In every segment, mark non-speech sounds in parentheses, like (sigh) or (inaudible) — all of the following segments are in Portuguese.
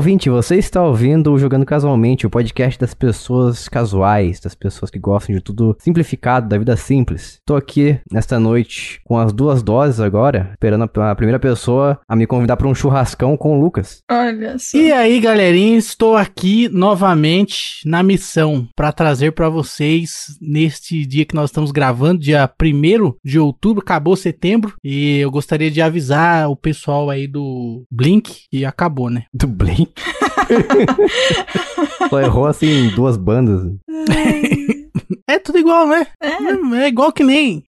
ouvinte, você está ouvindo o Jogando Casualmente, o podcast das pessoas casuais, das pessoas que gostam de tudo simplificado, da vida simples. Tô aqui nesta noite com as duas doses agora, esperando a primeira pessoa a me convidar para um churrascão com o Lucas. Olha só. E aí, galerinha, estou aqui novamente na missão para trazer para vocês neste dia que nós estamos gravando, dia 1 de outubro, acabou setembro, e eu gostaria de avisar o pessoal aí do Blink que acabou, né? Do Blink? Só errou assim duas bandas. É tudo igual, né? É, é igual que nem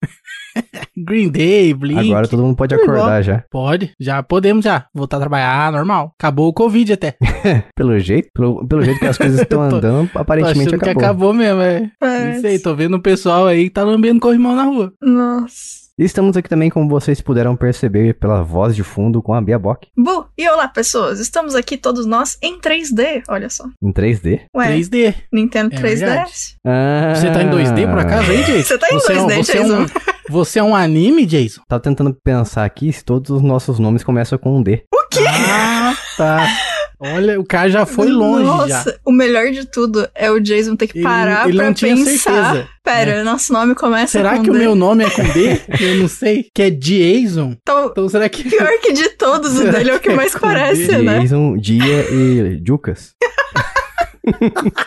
(laughs) Green Day, Blink. Agora todo mundo pode acordar igual. já. Pode, já podemos já. Voltar a trabalhar normal. Acabou o Covid até. (laughs) pelo jeito, pelo, pelo jeito que as coisas estão (laughs) andando, aparentemente acabou. que acabou mesmo, é. Não sei, tô vendo o pessoal aí que tá lambendo corrimão na rua. Nossa. E estamos aqui também, como vocês puderam perceber pela voz de fundo, com a Bia Bock. Bu, e olá pessoas, estamos aqui todos nós em 3D, olha só. Em 3D? Ué, 3D. Nintendo é 3DS. Ah, você tá em 2D por acaso aí, Jason? Você tá em você 2D, é um, você Jason. É um, você é um anime, Jason? Tava tentando pensar aqui se todos os nossos nomes começam com um D. O quê? Ah, tá. Olha, o cara já foi longe Nossa, já. o melhor de tudo é o Jason ter que Ele- parar ele pra não tinha pensar. certeza. Pera, É. nosso nome começa Será com que o D. meu nome é com D? (laughs) Eu não sei. Que é Jason? Então, Então será que... pior que de todos, o Será dele é o que que é mais com parece, D? né? Jason, Dia e Jucas. (laughs)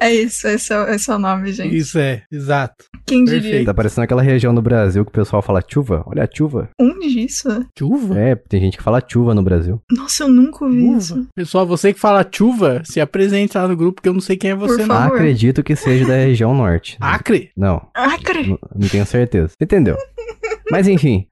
É isso, esse é, o- esse é o nome, gente. Isso é, exato. Quem diria? perfeito. Tá parecendo aquela região do Brasil que o pessoal fala chuva. Olha a chuva. Onde isso? Chuva? É, tem gente que fala chuva no Brasil. Nossa, eu nunca ouvi isso. Chuva. Pessoal, você que fala chuva, se apresente lá no grupo que eu não sei quem é você, Por não. favor. Acredito que seja da região norte. Acre? Não, Acre. não, não tenho certeza. Entendeu? Mas enfim,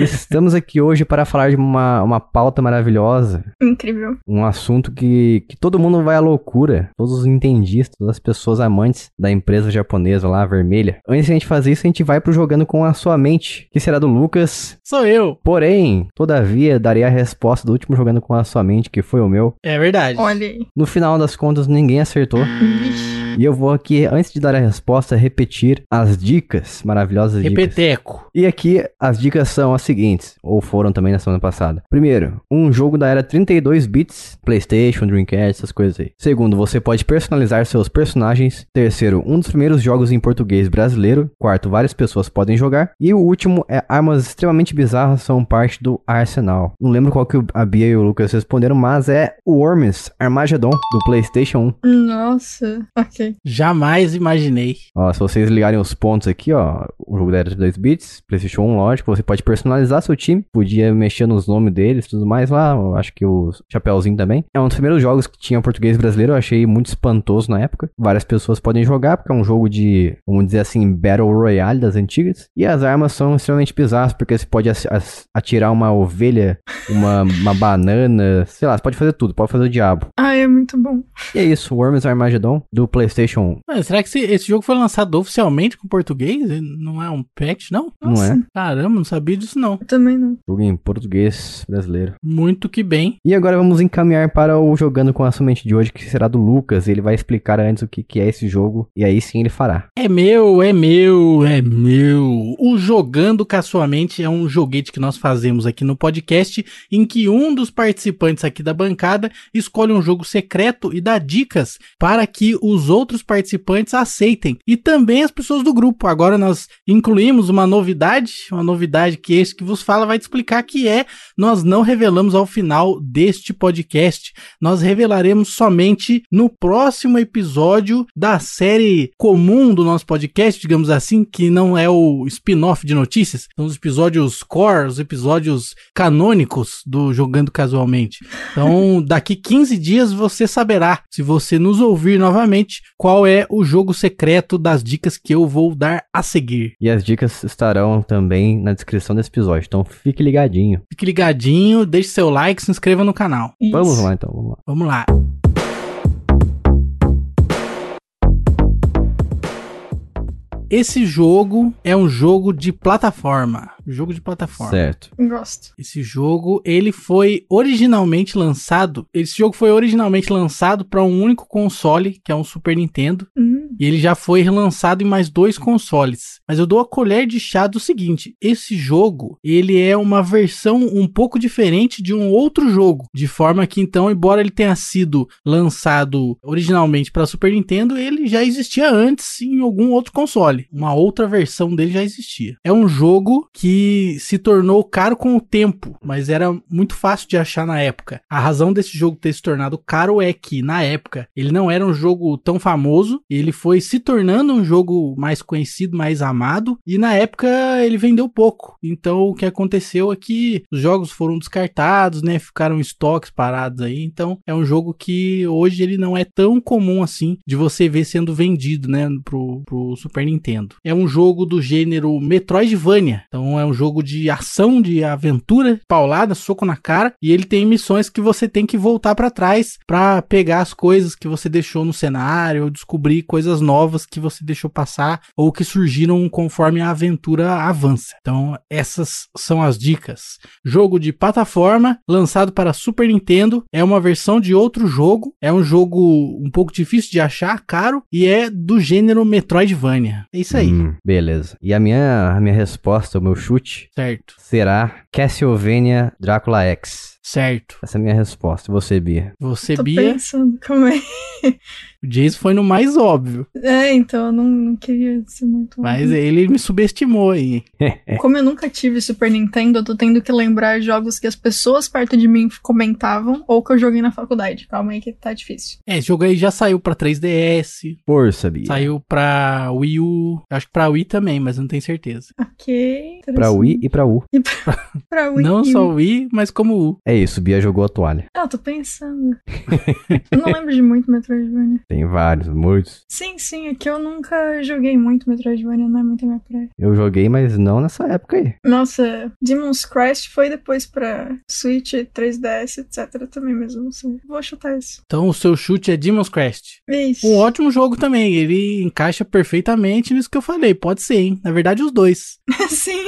estamos aqui hoje para falar de uma, uma pauta maravilhosa. Incrível. Um assunto que, que todo mundo vai à loucura. Todos os entendistas, todas as pessoas amantes da empresa japonesa lá, vermelha. Antes de a gente fazer isso, a gente vai pro Jogando com a Sua Mente, que será do Lucas. Sou eu. Porém, todavia, darei a resposta do último Jogando com a Sua Mente, que foi o meu. É verdade. Olha aí. No final das contas, ninguém acertou. Vixe. E eu vou aqui, antes de dar a resposta, repetir as dicas, maravilhosas dicas. Repeteco. E aqui as dicas são as seguintes, ou foram também na semana passada. Primeiro, um jogo da era 32 bits, PlayStation, Dreamcast, essas coisas aí. Segundo, você pode personalizar seus personagens. Terceiro, um dos primeiros jogos em português brasileiro. Quarto, várias pessoas podem jogar. E o último é armas extremamente bizarras são parte do arsenal. Não lembro qual que o- a Bia e o Lucas responderam, mas é o Worms Armageddon do PlayStation 1. Nossa. Ok. Jamais imaginei. Ó, se vocês ligarem os pontos aqui, ó, o jogo era de 2 bits, PlayStation 1, lógico, você pode personalizar seu time, podia mexer nos nomes deles e tudo mais lá, acho que o Chapeuzinho também. É um dos primeiros jogos que tinha português brasileiro, eu achei muito espantoso na época. Várias pessoas podem jogar, porque é um jogo de, vamos dizer assim, Battle Royale das antigas. E as armas são extremamente bizarras, porque você pode atirar uma ovelha, uma, uma banana, sei lá, você pode fazer tudo, pode fazer o diabo. Ai, é muito bom. E é isso, Worms Armageddon do PlayStation 1. Mas será que esse, esse jogo foi lançado oficialmente com português? Não é um patch, não? Não é? Caramba, não sabia disso não. Eu também não. Jogo em português brasileiro. Muito que bem. E agora vamos encaminhar para o Jogando com a Sua Mente de hoje, que será do Lucas. Ele vai explicar antes o que, que é esse jogo, e aí sim ele fará. É meu, é meu, é meu. O Jogando com a Sua Mente é um joguete que nós fazemos aqui no podcast, em que um dos participantes aqui da bancada escolhe um jogo secreto e dá dicas para que os outros participantes aceitem. E também as pessoas do grupo. Agora nós incluímos uma novidade, uma novidade que esse que vos fala vai te explicar que é nós não revelamos ao final deste podcast. Nós revelaremos somente no próximo episódio da série comum do nosso podcast, digamos assim, que não é o spin-off de notícias, são os episódios core, os episódios canônicos do Jogando Casualmente. Então, daqui 15 dias você saberá, se você nos ouvir novamente, qual é o jogo secreto das dicas que eu vou dar a seguir. E as dicas estarão também na descrição desse episódio, então fique ligadinho. Fique ligadinho, deixe seu like, se inscreva no canal. Isso. Vamos lá então, vamos lá. Vamos lá. Esse jogo é um jogo de plataforma. Jogo de plataforma. Certo. Gosto. Esse jogo, ele foi originalmente lançado. Esse jogo foi originalmente lançado para um único console, que é um Super Nintendo. Hum. E ele já foi relançado em mais dois consoles. Mas eu dou a colher de chá do seguinte: esse jogo, ele é uma versão um pouco diferente de um outro jogo, de forma que então, embora ele tenha sido lançado originalmente para Super Nintendo, ele já existia antes em algum outro console. Uma outra versão dele já existia. É um jogo que se tornou caro com o tempo, mas era muito fácil de achar na época. A razão desse jogo ter se tornado caro é que na época ele não era um jogo tão famoso, ele foi se tornando um jogo mais conhecido, mais amado, e na época ele vendeu pouco. Então o que aconteceu é que os jogos foram descartados, né? Ficaram estoques parados aí. Então é um jogo que hoje ele não é tão comum assim de você ver sendo vendido, né? Pro, pro Super Nintendo. É um jogo do gênero Metroidvania. Então é um jogo de ação, de aventura, paulada, soco na cara. E ele tem missões que você tem que voltar para trás para pegar as coisas que você deixou no cenário, descobrir coisas novas que você deixou passar ou que surgiram conforme a aventura avança. Então essas são as dicas. Jogo de plataforma lançado para Super Nintendo é uma versão de outro jogo. É um jogo um pouco difícil de achar, caro e é do gênero Metroidvania. É isso aí. Hum, beleza. E a minha, a minha resposta, o meu chute, Certo. será Castlevania Drácula X. Certo. Essa é a minha resposta. Você, Bia? Você, Tô Bia, pensando, calma aí. O Jason foi no mais óbvio. É, então eu não, não queria ser muito. Mas ele me subestimou aí. (laughs) Como eu nunca tive Super Nintendo, eu tô tendo que lembrar jogos que as pessoas perto de mim comentavam ou que eu joguei na faculdade. Calma aí que tá difícil. É, esse jogo aí já saiu pra 3DS, Força, Bia. saiu pra Wii U, acho que pra Wii também, mas não tenho certeza. Ok. Pra Wii e pra U. (laughs) Pra Wii. não U. só Wii, mas como U. É isso, Bia jogou a toalha. Ah, eu tô pensando. eu não lembro de muito Metroidvania. Tem vários, muitos. Sim, sim, é que eu nunca joguei muito Metroidvania, não é muito a minha praia. Eu joguei, mas não nessa época aí. Nossa, Demon's Crest foi depois pra Switch, 3DS, etc. também mesmo, não sei. Vou chutar isso. Então o seu chute é Demon's Crest. Isso. Um ótimo jogo também, ele encaixa perfeitamente nisso que eu falei, pode ser, hein? Na verdade, os dois. (laughs) sim.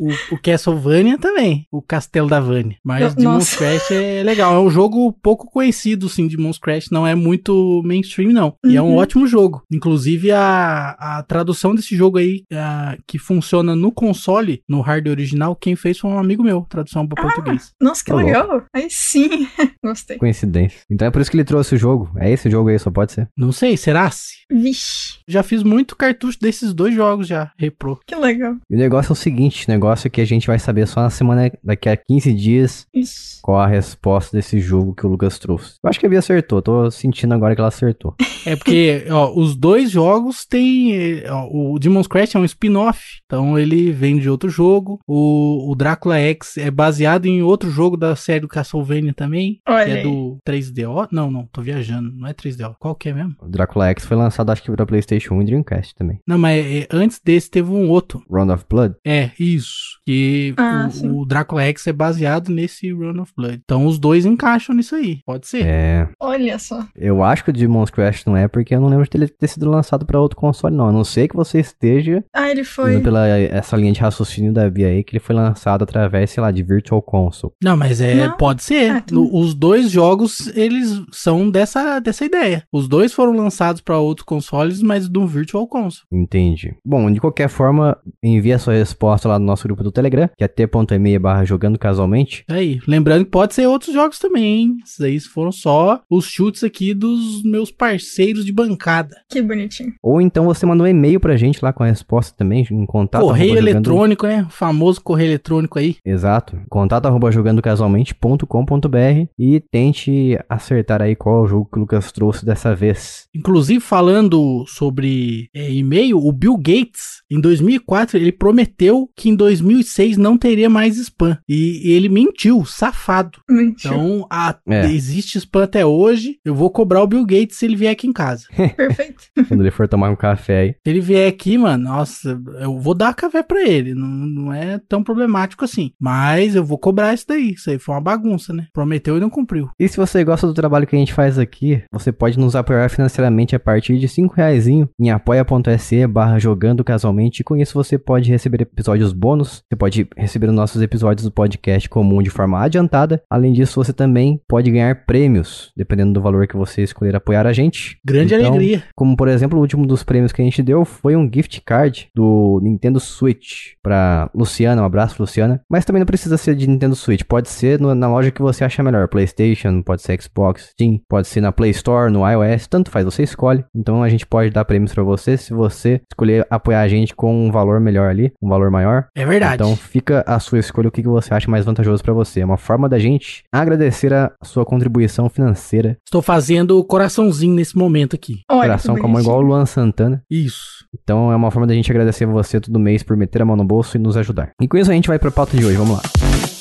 O, o Castlevania também, o Castelo da Vânia. Mas Eu- Demon's. Crash é legal, é um jogo pouco conhecido, sim, Demon's Crash, não é muito mainstream, não. E é um Uhum. ótimo jogo. Inclusive, a, a tradução desse jogo aí, a- que funciona no console, no hardware original, quem fez foi um amigo meu, tradução para português. Nossa, que Tá legal. Aí sim. (laughs) Gostei. Coincidência. Então é por isso que ele trouxe o jogo. É esse jogo aí, só pode ser. Não sei, será se? Vixe, Já fiz muito cartucho desses dois jogos já, repro. que legal. E o negócio é o seguinte: o negócio é que a gente vai saber só na semana, daqui a 15 dias, Isso. qual a resposta desse jogo que o Lucas trouxe. Eu acho que a Bia acertou, tô sentindo agora que ela acertou. É porque, ó, os dois jogos têm. ó, o Demon's Crash é um spin-off, então ele vem de outro jogo. O, o Drácula X é baseado em outro jogo da série do Castlevania também, que Olha é aí. do 3DO. Não, não, tô viajando, não é 3DO. Qual que é mesmo? O Drácula X foi lançado, acho que pra PlayStation 1 e Dreamcast também. Não, mas eh, antes desse teve um outro. Round of Blood? É, isso. Que Ah, o, sim. o Drácula X é baseado nesse Run of Blood. Então os dois encaixam nisso aí. Pode ser. É. Olha só. Eu acho que o Demon's Crash não é porque eu não lembro de ele ter sido lançado pra outro console, não. A não ser que você esteja Ah, ele foi. indo pela essa linha de raciocínio da Bia aí, que ele foi lançado através, sei lá, de Virtual Console. Não, mas é, Não. pode ser. Ah, No- os dois jogos, eles são dessa, dessa ideia. Os dois foram lançados para outros consoles, mas do Virtual Console. Entendi. Bom, de qualquer forma, envie a sua resposta lá no nosso grupo do Telegram, que é t.me barra jogando casualmente. Aí, lembrando que pode ser outros jogos também, hein? Esses aí foram só os chutes aqui dos meus parceiros de bancada. Que bonitinho. Ou então você manda um e-mail pra gente lá com a resposta também, em contato. correio arroba jogando- eletrônico, né? O famoso correio eletrônico aí. Exato. Contato arroba jogandocasualmente.com.br e tente acertar aí qual é o jogo que o Lucas trouxe dessa vez. Inclusive, falando sobre é, e-mail, o Bill Gates, em 2004, ele prometeu que em 2006 não teria mais spam. E, e ele mentiu, safado. Mentira. Então, a- É. existe spam até hoje. Eu vou cobrar o Bill Gates se ele vier aqui em casa. (laughs) Perfeito. (laughs) Quando ele for tomar um café aí. Se ele vier aqui, mano, nossa, eu vou dar café pra ele. Não, não é tão problemático assim. Mas eu vou cobrar isso daí. Isso aí foi uma bagunça, né? Prometeu e não cumpriu. E se você gosta do trabalho que a gente faz aqui, você pode nos apoiar financeiramente a partir de 5 reais em apoia.se barra jogando casualmente. E com isso você pode receber episódios bônus. Você pode receber os nossos episódios do podcast comum de forma adiantada. Além disso, você também pode ganhar prêmios, dependendo do valor que você escolher apoiar a gente. Grande Então, alegria. Como, por exemplo, o último dos prêmios que a gente deu foi um gift card do Nintendo Switch pra Luciana. Um abraço, Luciana. Mas também não precisa ser de Nintendo Switch. Pode ser no- na loja que você acha melhor. PlayStation, pode ser Xbox, Steam, pode ser na Play Store, no iOS. Tanto faz, você escolhe. Então a gente pode dar prêmios pra você se você escolher apoiar a gente com um valor melhor ali, um valor maior. É verdade. Então fica a sua escolha, o que que você acha mais vantajoso pra você. É uma forma da gente agradecer a sua contribuição financeira. Estou fazendo o coraçãozinho nesse momento aqui. Olha, Coração que como igual o. Luan Santana. Isso. Então é uma forma da gente agradecer você todo mês por meter a mão no bolso e nos ajudar. E com isso a gente vai pra pauta de hoje, vamos lá.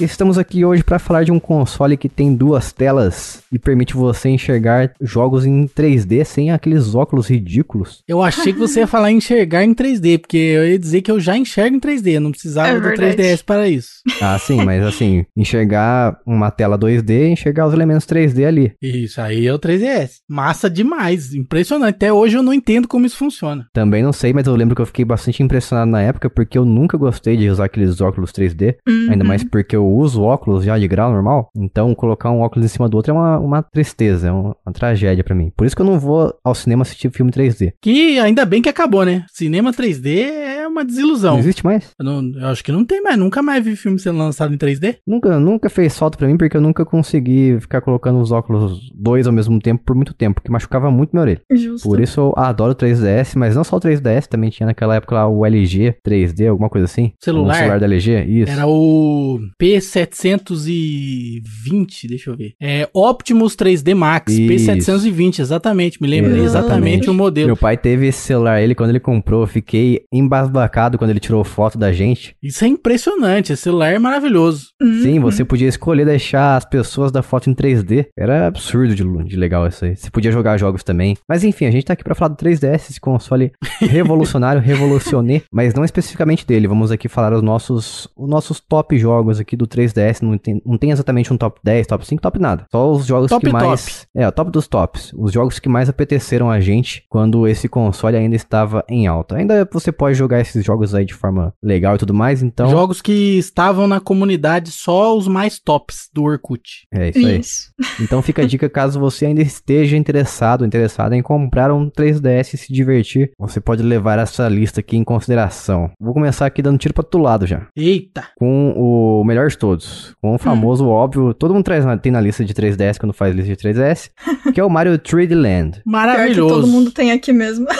Estamos aqui hoje para falar de um console que tem duas telas e permite você enxergar jogos em 3D sem aqueles óculos ridículos. Eu achei que você ia falar em enxergar em 3D, porque eu ia dizer que eu já enxergo em 3D, eu não precisava É do verdade. 3DS para isso. Ah, sim, mas assim, enxergar uma tela 2D e enxergar os elementos 3D ali. Isso aí é o 3DS. Massa demais, impressionante. Até hoje eu não entendo como isso funciona. Também não sei, mas eu lembro que eu fiquei bastante impressionado na época porque eu nunca gostei de usar aqueles óculos 3D. Uhum. Ainda mais porque eu uso óculos já de grau normal. Então, colocar um óculos em cima do outro é uma, uma tristeza, é uma, uma tragédia pra mim. Por isso que eu não vou ao cinema assistir filme 3D. Que ainda bem que acabou, né? Cinema 3D é uma desilusão. Não existe mais. Eu, não- eu acho que não tem mais, nunca mais vi filme sendo lançado em 3D. Nunca, nunca fez falta pra mim porque eu nunca consegui ficar colocando os óculos dois ao mesmo tempo por muito tempo, porque machucava muito minha orelha. Justo. Por isso eu adoro o 3DS, mas não só o 3DS, também tinha naquela época lá o LG 3D, alguma coisa assim. Celular? Um celular da LG, isso. Era o P720, deixa eu ver. É Optimus 3D Max, Isso. P720, exatamente. Me lembrei Exatamente. exatamente o modelo. Meu pai teve esse celular, ele quando ele comprou, eu fiquei embasbacado quando ele tirou foto da gente. Isso é impressionante, esse celular é maravilhoso. Uhum. Sim, você podia escolher deixar as pessoas da foto em 3D. Era absurdo de, de legal isso aí. Você podia jogar jogos também. Mas enfim, a gente tá aqui pra falar do 3DS, esse console (laughs) revolucionário, revolucionê, mas não especificamente dele. Vamos aqui falar os nossos, os nossos top jogos aqui do 3DS. Não tem, não tem exatamente um top 10, top 5, top nada. Só os jogos Top que top. mais. É, o top dos tops. Os jogos que mais apeteceram a gente quando esse console ainda estava em alta. Ainda você pode jogar esses jogos aí de forma legal e tudo mais, então. Jogos que estavam na comunidade só os mais tops do Orkut. É isso aí. Isso. (laughs) Então fica a dica caso você ainda esteja interessado, interessada em comprar um 3DS e se divertir, você pode levar essa lista aqui em consideração. Vou começar aqui dando tiro para todo lado já, Eita! com o melhor de todos, com o famoso óbvio, todo mundo traz na- tem na lista de 3DS quando faz lista de 3DS, (laughs) que é o Mario 3D Land. Maravilhoso. todo mundo tem aqui mesmo. (laughs)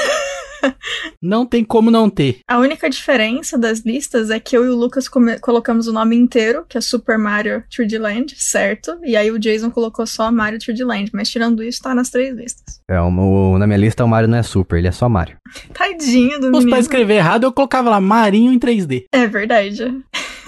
Não tem como não ter. A única diferença das listas é que eu e o Lucas colocamos o nome inteiro, que é Super Mario 3D Land, certo? E aí o Jason colocou só Mario 3D Land, mas tirando isso, tá nas três listas. É, o, o- na minha lista o Mario não é super, ele é só Mario. (laughs) Tadinho do fosse menino. pra escrever errado, eu colocava lá Marinho em 3D. É verdade.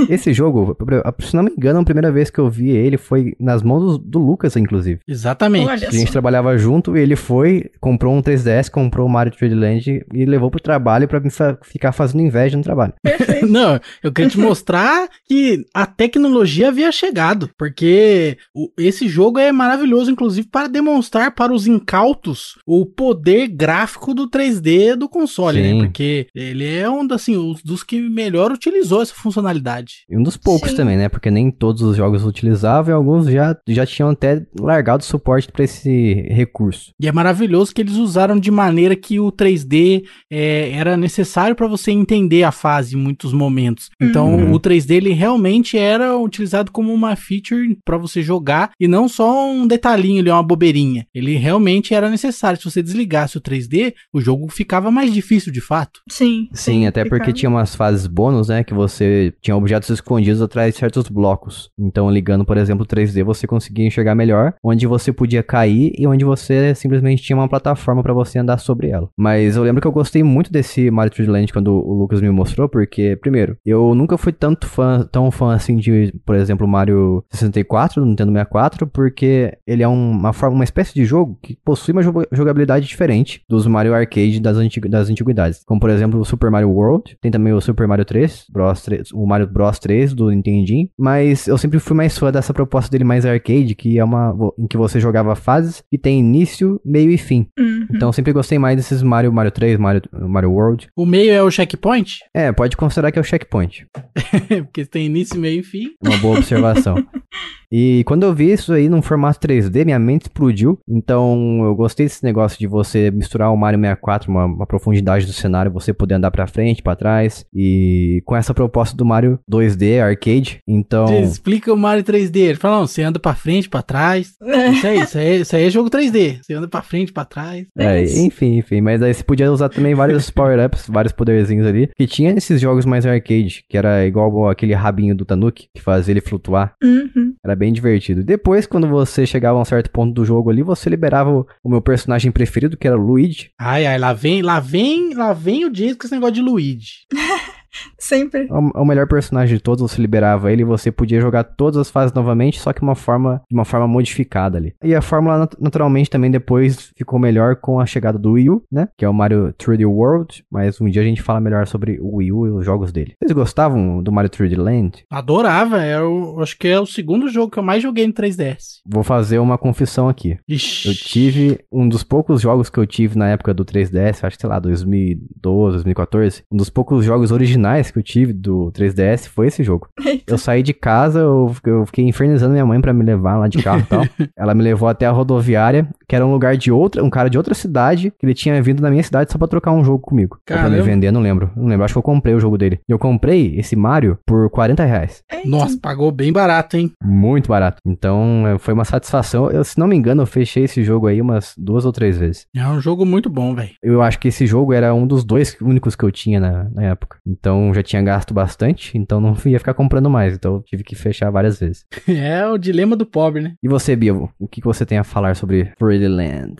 Esse jogo, se não me engano, a primeira vez que eu vi ele foi nas mãos do, do Lucas, inclusive. Exatamente. Olha A gente só. trabalhava junto e ele foi, comprou um 3DS, comprou o Mario 3D Land e levou pro trabalho fa- ficar fazendo inveja no trabalho. Perfeito. (laughs) Não, eu queria te mostrar que a tecnologia havia chegado, porque o- esse jogo é maravilhoso, inclusive, para demonstrar para os incautos o poder gráfico do 3D do console, Sim. né? Porque ele é um dos, assim, os- dos que melhor utilizou essa funcionalidade. E um dos poucos Sim. também, né? Porque nem todos os jogos utilizavam e alguns já, já tinham até largado suporte pra esse recurso. E é maravilhoso que eles usaram de maneira que o 3D é, era necessário para você entender a fase em muitos momentos. Então, Uhum. o 3D ele realmente era utilizado como uma feature para você jogar e não só um detalhinho ali, uma bobeirinha. Ele realmente era necessário. Se você desligasse o 3D, o jogo ficava mais difícil de fato. Sim. Sim, até porque ficava. tinha umas fases bônus, né? Que você tinha objetos escondidos atrás de certos blocos. Então, ligando, por exemplo, o 3D, você conseguia enxergar melhor onde você podia cair e onde você simplesmente tinha uma plataforma pra você andar sobre ela. Mas eu lembro que eu gostei muito desse Mario 3D Land quando o Lucas me mostrou, porque, primeiro, eu nunca fui tanto fã, tão fã assim de, por exemplo, Mario 64, do Nintendo 64, porque ele é um- uma forma, uma espécie de jogo que possui uma joga- jogabilidade diferente dos Mario Arcade das, antigu- das antiguidades. Como, por exemplo, o Super Mario World, tem também o Super Mario 3, Bros 3 o Mario Bros Bros 3 do Nintendinho, mas eu sempre fui mais fã dessa proposta dele mais arcade, que é uma em que você jogava fases que tem início, meio e fim. Uhum. Então eu sempre gostei mais desses Mario, Mario 3, Mario, Mario World. O meio é o checkpoint? É, pode considerar que é o checkpoint. (laughs) Porque tem início, meio e fim. Uma boa observação. (laughs) E quando eu vi isso aí num formato 3D, minha mente explodiu. Então eu gostei desse negócio de você misturar o Mario 64, uma, uma profundidade do cenário, você poder andar pra frente, pra trás. E com essa proposta do Mario 2D, arcade. Então. Explica o Mario 3D. Ele fala, não, você anda pra frente, pra trás. É. (laughs) Isso aí, isso aí, isso aí é jogo 3D. Você anda pra frente, pra trás. É, isso. enfim, enfim. Mas aí você podia usar também vários (laughs) power-ups, vários poderzinhos ali. Que tinha esses jogos mais arcade, que era igual aquele rabinho do Tanuki, que fazia ele flutuar. Uhum. Era bem divertido. Depois, quando você chegava a um certo ponto do jogo ali, você liberava o, o meu personagem preferido, que era o Luigi. Ai, ai, lá vem, lá vem, lá vem o Jason com esse negócio de Luigi. (laughs) (laughs) Sempre. É o, é o melhor personagem de todos, você liberava ele e você podia jogar todas as fases novamente, só que uma forma, de uma forma modificada ali. E a fórmula, nat- naturalmente, também depois ficou melhor com a chegada do Wii U, né? Que é o Mario 3D World, mas um dia a gente fala melhor sobre o Wii U e os jogos dele. Vocês gostavam do Mario 3D Land? Adorava, é o, acho que é o segundo jogo que eu mais joguei no 3DS. Vou fazer uma confissão aqui. Ixi. Eu tive um dos poucos jogos que eu tive na época do 3DS, acho que sei lá, 2012, 2014. Um dos poucos jogos originais que eu tive do 3DS foi esse jogo. (laughs) Eu saí de casa, eu, eu fiquei infernizando minha mãe pra me levar lá de carro e tal. (laughs) Ela me levou até a rodoviária, que era um lugar de outra, um cara de outra cidade, que ele tinha vindo na minha cidade só pra trocar um jogo comigo. Ou pra me Caramba. vender, não lembro. Não lembro, acho que eu comprei o jogo dele. E eu comprei esse Mario por 40 reais. Nossa, pagou bem barato, hein? Muito barato. Então, eh, foi uma satisfação. Eu, se não me engano, eu fechei esse jogo aí umas duas ou três vezes. É um jogo muito bom, velho. Eu acho que esse jogo era um dos dois únicos que eu tinha na, na época. Então já tinha gasto bastante, então não ia ficar comprando mais. Então eu tive que fechar várias vezes. (laughs) É o dilema do pobre, né? E você, Bia, o que, você tem a falar sobre Pretty Land?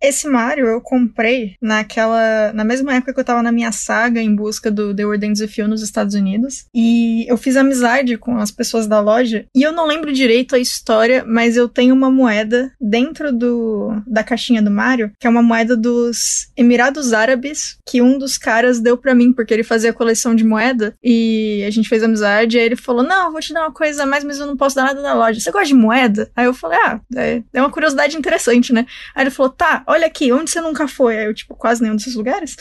Esse Mario eu comprei naquela. Na mesma época que eu tava na minha saga em busca do The With You nos Estados Unidos. E eu fiz amizade com as pessoas da loja. E eu não lembro direito a história, mas eu tenho uma moeda dentro do da caixinha do Mario, que é uma moeda dos Emirados Árabes, que um dos caras deu pra mim, porque ele fazia coleção de moeda. E a gente fez amizade. E aí ele falou: Não, vou te dar uma coisa a mais, mas eu não posso dar nada na loja. Você gosta de moeda? Aí eu falei: Ah, é, é uma curiosidade interessante, né? Aí ele falou: tá, olha aqui, onde você nunca foi? Aí eu, tipo, quase nenhum desses lugares.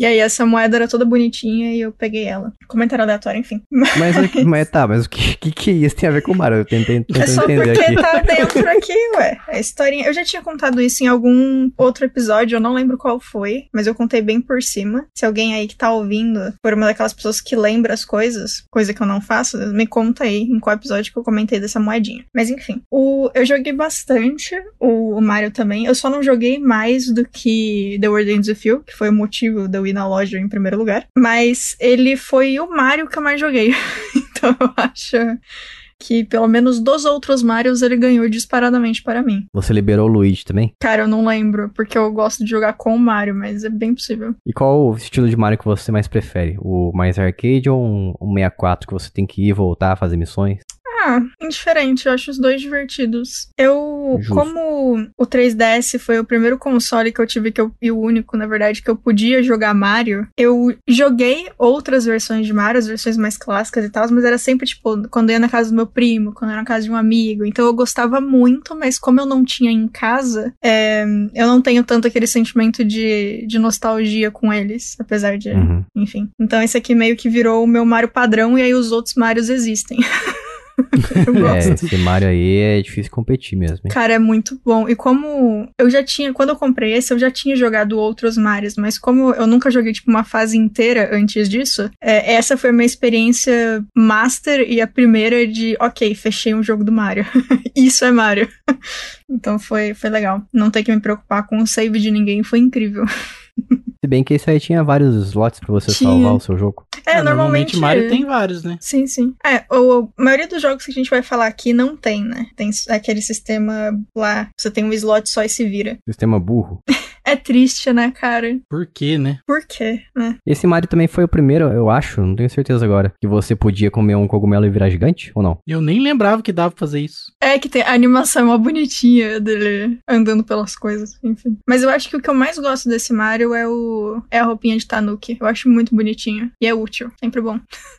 E aí essa moeda era toda bonitinha e eu peguei ela. Comentário aleatório, enfim. Mas, aqui- mas tá, mas o que, que, que isso tem a ver com o Mario? Eu tentei, É tentando só entender porque aqui. tá dentro aqui, ué. A historinha. Eu já tinha contado isso em algum outro episódio, eu não lembro qual foi, mas eu contei bem por cima. Se alguém aí que tá ouvindo for uma daquelas pessoas que lembra as coisas, coisa que eu não faço, me conta aí em qual episódio que eu comentei dessa moedinha. Mas enfim, o, eu joguei bastante o, o Mario também. Eu só não joguei mais do que The World Ends With You, que foi o motivo de eu na loja em primeiro lugar. Mas ele foi o Mario que eu mais joguei. (laughs) então eu acho que pelo menos dos outros Marios ele ganhou disparadamente para mim. Você liberou o Luigi também? Cara, eu não lembro, porque eu gosto de jogar com o Mario, mas é bem possível. E qual o estilo de Mario que você mais prefere? O mais arcade ou um, um 64 que você tem que ir, voltar, fazer missões? Ah, indiferente, eu acho os dois divertidos. Eu, Justo. como o 3DS foi o primeiro console que eu tive, que eu, e o único, na verdade, que eu podia jogar Mario, eu joguei outras versões de Mario, as versões mais clássicas e tal, mas era sempre, tipo, quando eu ia na casa do meu primo, quando eu ia na casa de um amigo. Então eu gostava muito, mas como eu não tinha em casa, é, eu não tenho tanto aquele sentimento de, de nostalgia com eles, apesar de. Uhum. Enfim. Então esse aqui meio que virou o meu Mario padrão e aí os outros Marios existem. (laughs) (laughs) eu É, esse Mario aí é difícil competir mesmo. hein? Cara, é muito bom. E como eu já tinha, quando eu comprei esse, eu já tinha jogado outros Marios, mas como eu nunca joguei, tipo, uma fase inteira antes disso, é, essa foi a minha experiência master e a primeira de, ok, fechei um jogo do Mario. (laughs) Isso é Mario. (laughs) então foi, foi legal. Não ter que me preocupar com o save de ninguém foi incrível. Se bem que esse aí tinha vários slots pra você Tinha. salvar o seu jogo. É, normalmente. Mario tem vários, né? Sim, sim. É, o, a maioria dos jogos que a gente vai falar aqui não tem, né? Tem aquele sistema lá, você tem um slot só e se vira. Sistema burro. (laughs) É triste, né, cara? Por quê, né? Por quê, né? Esse Mario também foi o primeiro, eu acho, não tenho certeza agora, que você podia comer um cogumelo e virar gigante, ou não? Eu nem lembrava que dava pra fazer isso. É que tem a animação é uma bonitinha dele andando pelas coisas, enfim. Mas eu acho que o que eu mais gosto desse Mario é o é a roupinha de Tanuki. Eu acho muito bonitinho e é útil, sempre bom.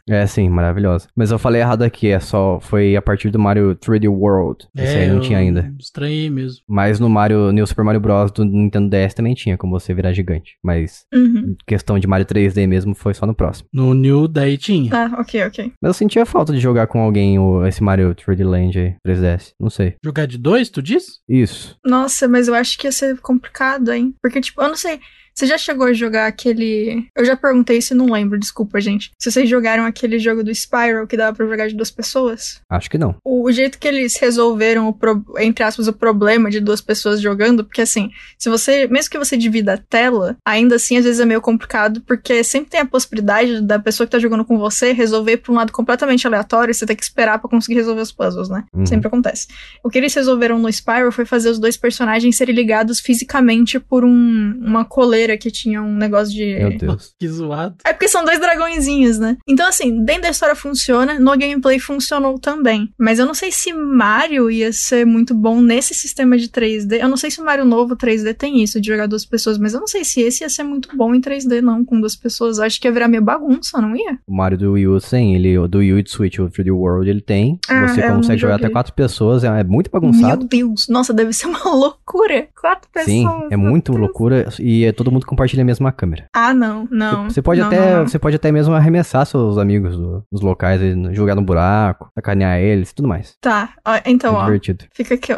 É, sim, maravilhosa. Mas eu falei errado aqui, é só, foi a partir do Mario 3D World. Esse aí não eu tinha ainda. Estranhei mesmo. Mas no Mario, New Super Mario Bros. do Nintendo DS também tinha, como você virar gigante. Mas Uhum. questão de Mario 3D mesmo foi só no próximo. No New daí tinha. Ah, ok, ok. Mas eu sentia falta de jogar com alguém o, esse Mario 3D Land aí, 3DS. Não sei. Jogar de dois, tu diz? Isso. Nossa, mas eu acho que ia ser complicado, hein? Porque, tipo, eu não sei. Você já chegou a jogar aquele. Eu já perguntei isso e não lembro, desculpa, gente. Se vocês jogaram aquele jogo do Spyro que dava pra jogar de duas pessoas? Acho que não. O, o jeito que eles resolveram, o pro- entre aspas, o problema de duas pessoas jogando, porque assim, se você. Mesmo que você divida a tela, ainda assim às vezes é meio complicado, porque sempre tem a possibilidade da pessoa que tá jogando com você resolver pra um lado completamente aleatório e você tem que esperar pra conseguir resolver os puzzles, né? Uhum. Sempre acontece. O que eles resolveram no Spyro foi fazer os dois personagens serem ligados fisicamente por um, uma coleira que tinha um negócio de. Meu Deus. Que zoado. É porque são dois dragõezinhos, né? Então, assim, dentro da história funciona, no gameplay funcionou também. Mas eu não sei se Mario ia ser muito bom nesse sistema de 3D. Eu não sei se o Mario novo 3D tem isso, de jogar duas pessoas, mas eu não sei se esse ia ser muito bom em 3D, não, com duas pessoas. Eu acho que ia virar meio bagunça, não ia? O Mario do Wii U tem, ele, o do Wii U e do Switch, o 3D World, ele tem. Ah, você não consegue jogar até quatro pessoas, é, é muito bagunçado. Meu Deus, nossa, deve ser uma (laughs) loucura. Quatro pessoas. Sim, é muito Deus. loucura e é, todo mundo compartilha a mesma câmera. Ah, não, não. Você pode Não, até, não, não. você pode até mesmo arremessar seus amigos do- dos locais, jogar no buraco, sacanear eles, e tudo mais. Tá, ó, então, é ó. divertido. Fica aqui, eu,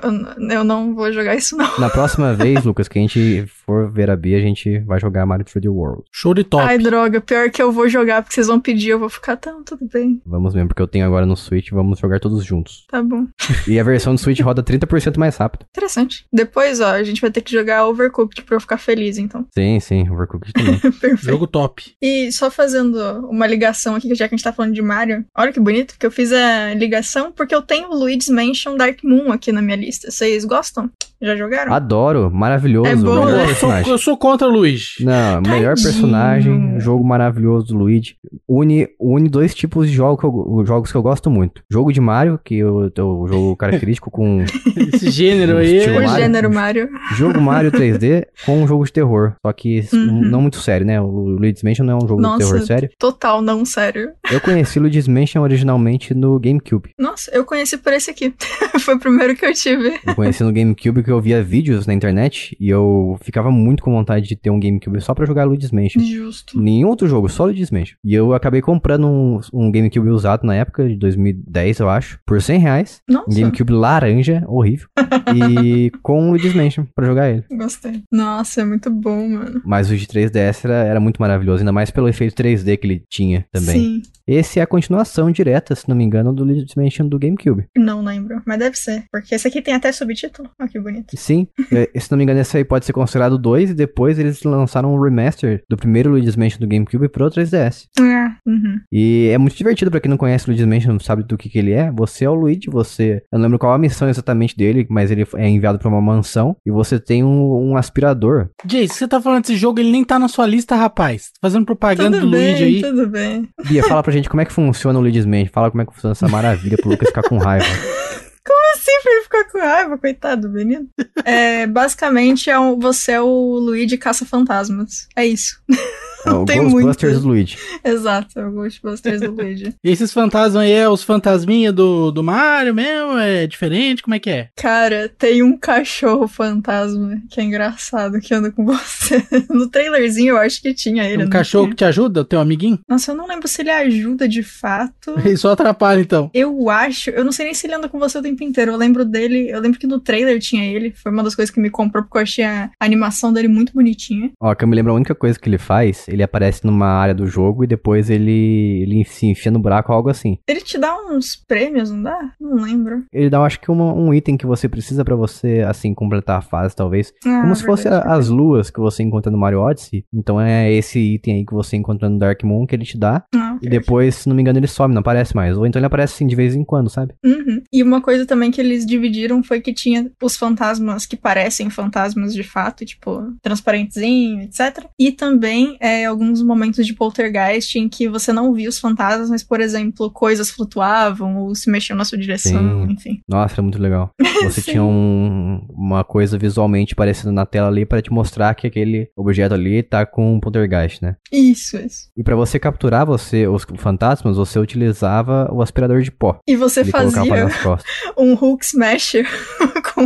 eu não vou jogar isso, não. Na próxima (laughs) vez, Lucas, que a gente for ver a Bia, a gente vai jogar Mario 3D World. Show de top. Ai, droga, pior que eu vou jogar, porque vocês vão pedir, eu vou ficar, tá, tudo bem, Vamos mesmo, porque eu tenho agora no Switch, vamos jogar todos juntos. tá bom. (laughs) E a versão do Switch roda 30% mais rápido. Interessante. Depois, ó, a gente vai ter que jogar Overcooked pra eu ficar feliz, então. Sim, sim, Overcooked também. (laughs) Perfeito. Jogo top. E só fazendo uma ligação aqui, já que a gente tá falando de Mario. Olha que bonito, que eu fiz a ligação porque eu tenho o Luigi's Mansion Dark Moon aqui na minha lista. Vocês gostam? Já jogaram? Adoro, maravilhoso, É bom, melhor né? Eu sou, personagem. eu sou contra o Luiz. Não, melhor Tadinho. personagem, jogo maravilhoso do Luigi. Une, une dois tipos de jogo que eu- jogos que eu gosto muito. Jogo de Mario, que eu, é o jogo característico com (laughs) Esse gênero aí. O Mario. gênero Mario. jogo Mario 3D com um jogo de terror. Só que Uhum. não muito sério, né? O Luigi's Mansion não é um jogo Nossa. de terror sério. Total, não, sério. Eu conheci Luigi's Mansion originalmente no GameCube. Nossa, eu conheci por esse aqui. (laughs) Foi o primeiro que eu tive. Eu conheci no GameCube que eu via vídeos na internet e eu ficava muito com vontade de ter um GameCube só pra jogar Luigi's Mansion. Justo. Nenhum outro jogo, só Luigi's Mansion. E eu acabei comprando um, um GameCube usado na época, de 2010, eu acho, por 100 reais. Um Nossa, GameCube laranja, horrível. e (laughs) com o Luigi's Mansion pra jogar ele. gostei. Nossa, é muito bom, mano. Mas o de 3DS era, era muito maravilhoso, ainda mais pelo efeito 3D que ele tinha também. Sim. Esse é a continuação direta, se não me engano, do Luigi's Mansion do GameCube. Não lembro, mas deve ser. Porque esse aqui tem até subtítulo. Olha que bonito. Sim, (laughs) é, se não me engano, esse aí pode ser considerado 2 e depois eles lançaram um remaster do primeiro Luigi's Mansion do GameCube pro 3DS. Ah, uhum. E é muito divertido pra quem não conhece o Luigi's Mansion, não sabe do que, que ele é. Você é o Luigi, você. Eu não lembro qual a missão exatamente dele, mas ele é enviado pra uma mansão e você tem um, um aspirador. Jace, você tá falando desse jogo, ele nem tá na sua lista, rapaz. Tá Fazendo propaganda Tudo do bem, Luigi aí. tudo bem. Bia, fala pra gente como é que funciona o Luigi's Mansion. Fala como é que funciona essa maravilha pro Lucas ficar com raiva. (laughs) assim pra ele ficar com raiva, coitado do menino? É, basicamente, é um- você é o Luigi caça-fantasmas. É isso. (laughs) É o tem Ghostbusters muito. do Luigi. Exato, é o Ghostbusters do Luigi. (laughs) E esses fantasmas aí é os fantasminha do, do Mario mesmo? É diferente? Como é que é? Cara, tem um cachorro fantasma que é engraçado que anda com você. (laughs) No trailerzinho eu acho que tinha ele. um cachorro que te ajuda, o teu amiguinho? Nossa, eu não lembro se ele ajuda de fato. (laughs) Ele só atrapalha, então. Eu acho, eu não sei nem se ele anda com você o tempo inteiro. Eu lembro dele, eu lembro que no trailer tinha ele. Foi uma das coisas que me comprou porque eu achei a animação dele muito bonitinha. Ó, que eu me lembro a única coisa que ele faz, ele aparece numa área do jogo e depois ele, ele se enfia no buraco, algo assim. Ele te dá uns prêmios, não dá? Não lembro. Ele dá, acho que uma- um item que você precisa pra você, assim, completar a fase, talvez. Ah, Como se fosse verdade, as luas que você encontra no Mario Odyssey. Então é esse item aí que você encontra no Dark Moon que ele te dá. Ah, E depois, se não me engano, ele some, não aparece mais. Ou então ele aparece assim de vez em quando, sabe? Uhum. E uma coisa também que eles dividiram foi que tinha os fantasmas que parecem fantasmas de fato, tipo, transparentezinho, etc. E também é, alguns momentos de poltergeist em que você não via os fantasmas, mas, por exemplo, coisas flutuavam ou se mexiam na sua direção, Sim. enfim. Nossa, era muito legal. (laughs) Você tinha um- uma coisa visualmente parecendo na tela ali pra te mostrar que aquele objeto ali tá com um poltergeist, né? Isso, isso. E pra você capturar você os fantasmas, você utilizava o aspirador de pó. E você fazia (laughs) um Hulk Smasher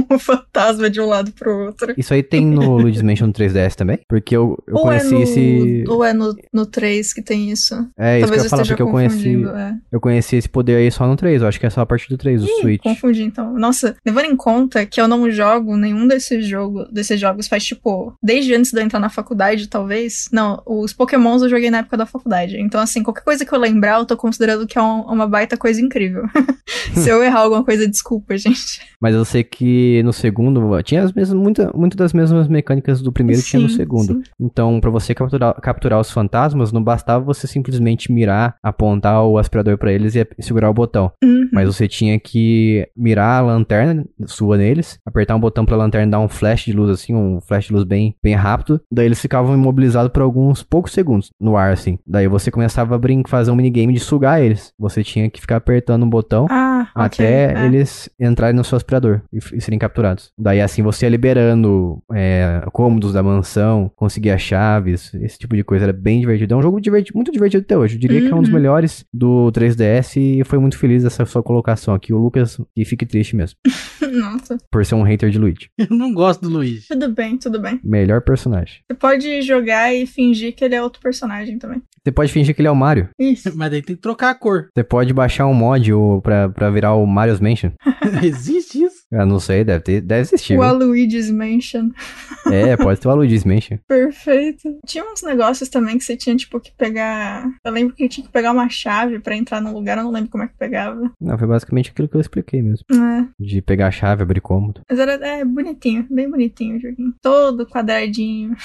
o (laughs) fantasma de um lado pro outro. Isso aí tem no (laughs) Luigi's Mansion 3DS também? Porque eu, eu ou é conheci no, esse. ou é no, no 3 que tem isso. É, isso que Talvez eu ia falar, porque eu conheci. É. Eu conheci esse poder aí só no 3, eu acho que é só a partir do 3, do Ih, Switch. confundi então. Nossa, levando em conta que eu não jogo nenhum desses, jogo, desses jogos faz tipo, desde antes de eu entrar na faculdade, talvez. Não, os Pokémons eu joguei na época da faculdade. Então, assim, qualquer coisa que eu lembrar, eu tô considerando que é um- uma baita coisa incrível. (laughs) Se eu errar alguma coisa, desculpa, gente. Mas eu sei que no segundo tinha as mesmas, muita, muitas das mesmas mecânicas do primeiro tinha no Sim, segundo. sim. Então, pra você capturar, capturar os fantasmas, não bastava você simplesmente mirar, apontar o aspirador pra eles e segurar o botão. Uhum. Mas você tinha que mirar a lanterna sua neles, apertar um botão pra lanterna dar um flash de luz assim, um flash de luz bem, bem rápido. Daí eles ficavam imobilizados por alguns poucos segundos no ar assim. Daí você começava a brin fazer um minigame de sugar eles. Você tinha que ficar apertando um botão Ah, ok. até é. eles entrarem no seu aspirador e, e serem capturados. Daí assim você ia liberando é, cômodos da mansão, conseguia as chaves, esse tipo de coisa. Era bem divertido. É um jogo diverti- muito divertido até hoje. Eu diria que é um dos Uhum. melhores do 3DS e foi muito feliz essa sua colocação aqui. O Lucas, e fique triste mesmo, (laughs) Nossa. por ser um hater de Luigi. Eu não gosto do Luigi. Tudo bem, tudo bem. Melhor personagem. Você pode jogar e fingir que ele é outro personagem também. Você pode fingir que ele é o Mario. Isso. Mas daí tem que trocar a cor. Você pode baixar um mod o- pra, pra virar o Mario's Mansion. (laughs) Existe isso? Eu não sei, deve, ter, deve existir. O viu? Aluigi's Mansion. É, pode ter o Luigi's Mansion. (laughs) Perfeito. Tinha uns negócios também que você tinha, tipo, que pegar. Eu lembro que tinha que pegar uma chave pra entrar num lugar, eu não lembro como é que pegava. Não, foi basicamente aquilo que eu expliquei mesmo. É. De pegar a chave, abrir cômodo. Mas era é, bonitinho, bem bonitinho o joguinho. Todo quadradinho.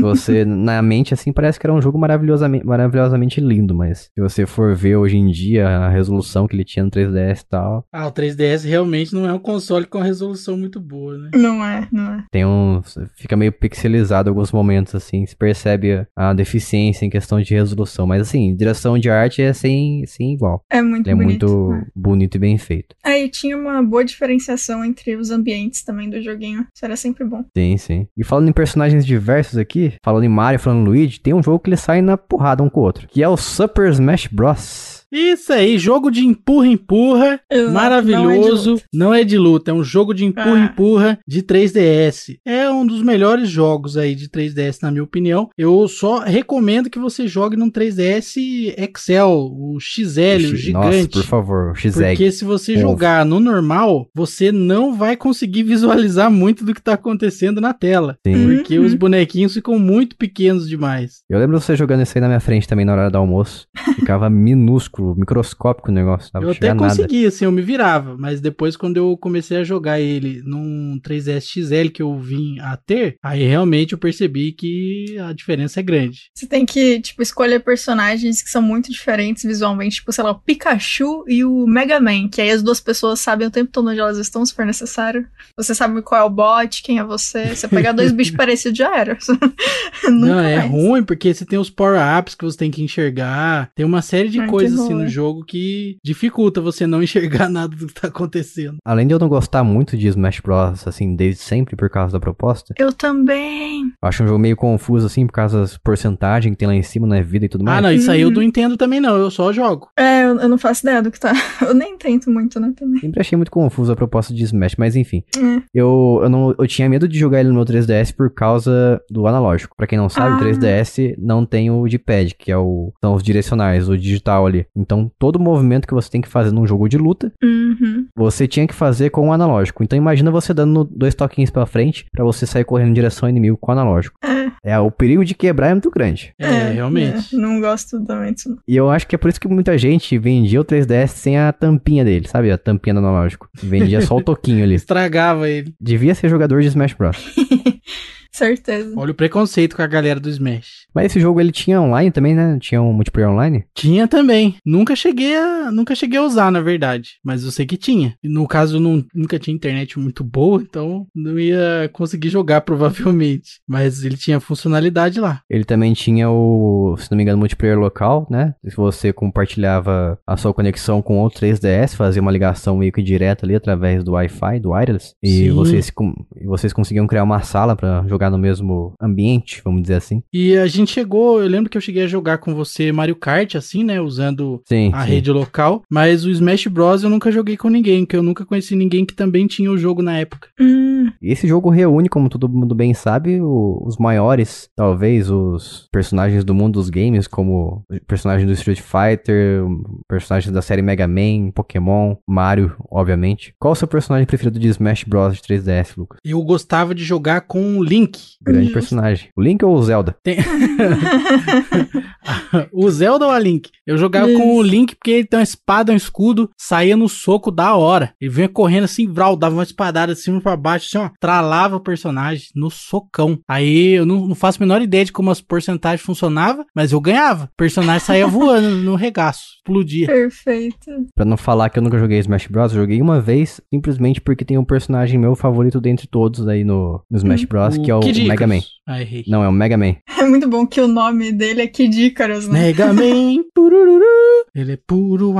Você, na mente, assim, parece que era um jogo maravilhosamente, maravilhosamente lindo, mas se você for ver hoje em dia a resolução que ele tinha no 3DS e tal, Ah, o 3DS realmente não é um console com resolução muito boa, né? Não é, não é. tem um. fica meio pixelizado em alguns momentos, assim, se percebe a, deficiência em questão de resolução. Mas, assim, direção de arte é sem, sem igual. É muito Ele é bonito. muito né? bonito e bem feito. Aí tinha uma boa diferenciação entre os ambientes também do joguinho. Isso era sempre bom. Sim, sim. E falando em personagens diversos aqui, falando em Mario, falando em Luigi, tem um jogo que eles saem na porrada um com o outro, que é o Super Smash Bros. Isso aí, jogo de empurra-empurra, maravilhoso. Não é, de luta, é um jogo de Ah. empurra-empurra de 3DS. É um dos melhores jogos aí de 3DS, na minha opinião. Eu só recomendo que você jogue num 3DS Excel, o XL, o Nossa, gigante. por favor, XEG. Porque se você Ovo. jogar no normal, você não vai conseguir (laughs) visualizar muito do que tá acontecendo na tela. Sim. Porque Uhum. os bonequinhos ficam muito pequenos demais. Eu lembro você jogando isso aí na minha frente também na hora do almoço. Ficava (laughs) minúsculo, microscópico o negócio. Tava eu até chegar nada. conseguia, assim, eu me virava. Mas depois, quando eu comecei a jogar ele num 3DS XL que eu vim a ter, aí realmente eu percebi que a diferença é grande. Você tem que, tipo, escolher personagens que são muito diferentes visualmente. Tipo, sei lá, o Pikachu e o Mega Man. Que aí as duas pessoas sabem o tempo todo onde elas estão, se for necessário. Você sabe qual é o bot, quem é você. Você pegar dois (laughs) bichos parecidos já era. (laughs) Nunca Não, é mais. ruim porque você tem os power-ups que você tem que enxergar. Tem uma série de Ai, coisas assim no jogo que dificulta você não (laughs) enxergar nada do que tá acontecendo. Além de eu não gostar muito de Smash Bros, assim, desde sempre por causa da proposta, Eu também. eu acho um jogo meio confuso, assim, por causa das porcentagens que tem lá em cima, na vida e tudo mais. Ah, não, isso aí eu Uhum. não entendo também não, eu só jogo. É, eu Eu, não faço ideia do que tá. (laughs) Eu nem tento muito, né, também. Sempre achei muito confuso a proposta de Smash, mas enfim. É. Eu, eu, não, eu tinha medo de jogar ele no meu 3DS por causa do analógico. Pra quem não sabe, Ah. o 3DS não tem o D-pad, que é o, são os direcionais, o digital ali. Então, todo movimento que você tem que fazer num jogo de luta, Uhum. você tinha que fazer com o analógico. Então, imagina você dando dois toquinhos pra frente pra você sair correndo em direção ao inimigo com o analógico. É, É, o perigo de quebrar é muito grande. É, realmente. é, não gosto também disso. E eu acho que é por isso que muita gente vendia o 3DS sem a tampinha dele, sabe? A tampinha do analógico. Vendia só o toquinho ali. (laughs) Estragava ele. Devia ser jogador de Smash Bros. (laughs) (laughs) Certeza. Olha o preconceito com a galera do Smash. Mas esse jogo ele tinha online também, né? Tinha um multiplayer online. Tinha também. Nunca cheguei a, nunca cheguei a usar, na verdade. Mas eu sei que tinha. E No caso, não, nunca tinha internet muito boa, então não ia conseguir jogar (laughs) provavelmente. Mas ele tinha funcionalidade lá. Ele também tinha o, se não me engano, multiplayer local, né? Se você compartilhava a sua conexão com outro 3DS, fazia uma ligação meio que direta ali através do Wi-Fi, do wireless, e Sim. vocês, e vocês conseguiam criar uma sala pra jogar no mesmo ambiente, vamos dizer assim. E a gente chegou, eu lembro que eu cheguei a jogar com você Mario Kart, assim, né? Usando Sim. a sim. rede local. Mas o Smash Bros. eu nunca joguei com ninguém, que eu nunca conheci ninguém que também tinha o jogo na época. Hum, E Esse jogo reúne, como todo mundo bem sabe, o- os maiores, talvez, os personagens do mundo dos games, como personagens do Street Fighter, personagens da série Mega Man, Pokémon, Mario, obviamente. Qual o seu personagem preferido de Smash Bros. de 3DS, Lucas? Eu gostava de jogar com o Link. Grande Justo. personagem. O Link ou o Zelda? Tem... (laughs) o Zelda ou a Link? Eu jogava com o. Link porque ele tem uma espada, um escudo, saía no soco da hora. Ele vinha correndo assim, vral, dava uma espadada de cima pra baixo, assim, ó, tralava o personagem no socão. Aí eu não, não faço a menor ideia de como as porcentagens funcionavam, mas eu ganhava. O personagem saía (laughs) voando no regaço, explodia. perfeito. Pra não falar que eu nunca joguei Smash Bros, eu joguei uma vez, simplesmente porque tem um personagem meu favorito dentre todos aí no, no Smash Bros, que é o Kid Mega Icarus. Man. Ah, errei. Não, é o Mega Man. (laughs) É muito bom que o nome dele é Kid Icarus, né? Mega Man, (laughs) purururu, ele é puro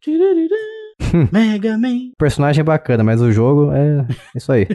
tiririrí. (laughs) Mega Man. O personagem é bacana, mas o jogo é isso aí.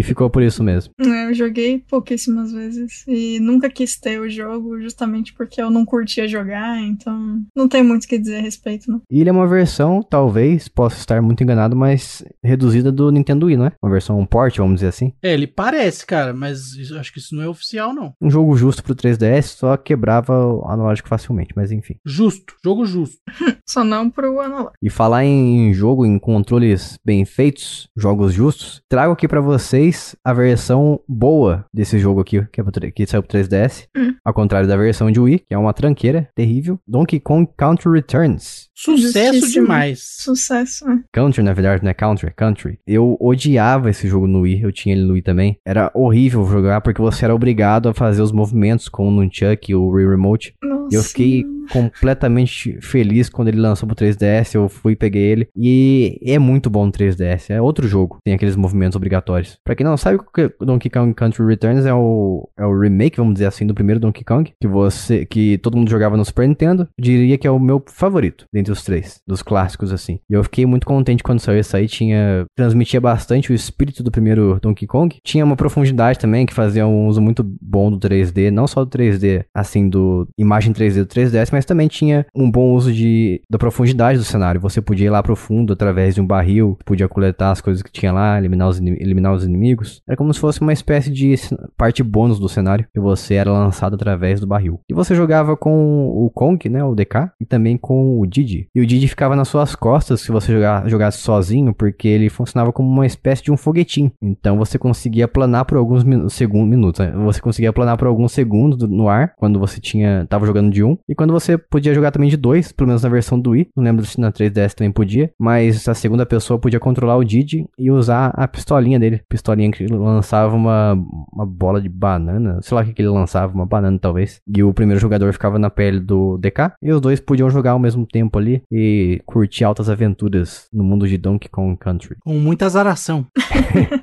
E ficou por isso mesmo. É, Eu joguei pouquíssimas vezes e nunca quis ter o jogo justamente porque eu não curtia jogar, então não tem muito o que dizer a respeito, não. E ele é uma versão, talvez, possa estar muito enganado, mas reduzida do Nintendo Wii, não é? Uma versão um port, vamos dizer assim. É, ele parece, cara, mas isso- acho que isso não é oficial, não. Um jogo justo pro 3DS, só quebrava o analógico facilmente, mas enfim. Justo, jogo justo. (laughs) Só não pro analógico. E falar em jogo, em controles bem feitos, jogos justos, trago aqui pra vocês a versão boa desse jogo aqui, que, é pro, que saiu pro 3DS. Hum. Ao contrário da versão de Wii, que é uma tranqueira terrível. Donkey Kong Country Returns. Sucesso Justíssimo. demais. Sucesso, né? Country, na verdade, não é Country, Country. Eu odiava esse jogo no Wii, eu tinha ele no Wii também. Era horrível jogar porque você era obrigado a fazer os movimentos com o Nunchuck e o Wii Remote. Nossa. E eu fiquei completamente feliz quando ele lançou pro 3DS, eu fui e peguei ele. E é muito bom no 3DS, é outro jogo, tem aqueles movimentos obrigatórios. Pra quem não sabe, o Donkey Kong Country Returns é o, é o remake, vamos dizer assim, do primeiro Donkey Kong, que você que todo mundo jogava no Super Nintendo. Diria que é o meu favorito dentre os três, dos clássicos assim. E eu fiquei muito contente quando saiu esse aí, tinha transmitia bastante o espírito do primeiro Donkey Kong. Tinha uma profundidade também que fazia um uso muito bom do 3D, não só do 3D, assim, do imagem 3D do 3DS, mas também tinha um bom uso de, da profundidade do cenário. Você podia ir lá profundo através de um barril, podia coletar as coisas que tinha lá, eliminar os, eliminar os inimigos. Era como se fosse uma espécie de parte bônus do cenário, que você era lançado através do barril. E você jogava com o Kong, né, o DK, e também com o Didi. E o Didi ficava nas suas costas se você jogar, jogasse sozinho, porque ele funcionava como uma espécie de um foguetinho. Então você conseguia planar por alguns minu segundos, minutos. né? Você conseguia planar por alguns segundos do- no ar, quando você tinha tava jogando de um. E quando você podia jogar também de dois, pelo menos na versão do Wii. Não lembro se na 3DS também podia. Mas a segunda pessoa podia controlar o Didi e usar a pistolinha dele. Pistolinha que lançava uma, uma bola de banana. Sei lá o que, que ele lançava, uma banana talvez. E o primeiro jogador ficava na pele do DK. E os dois podiam jogar ao mesmo tempo ali e curtir altas aventuras no mundo de Donkey Kong Country. Com muita azaração. (laughs)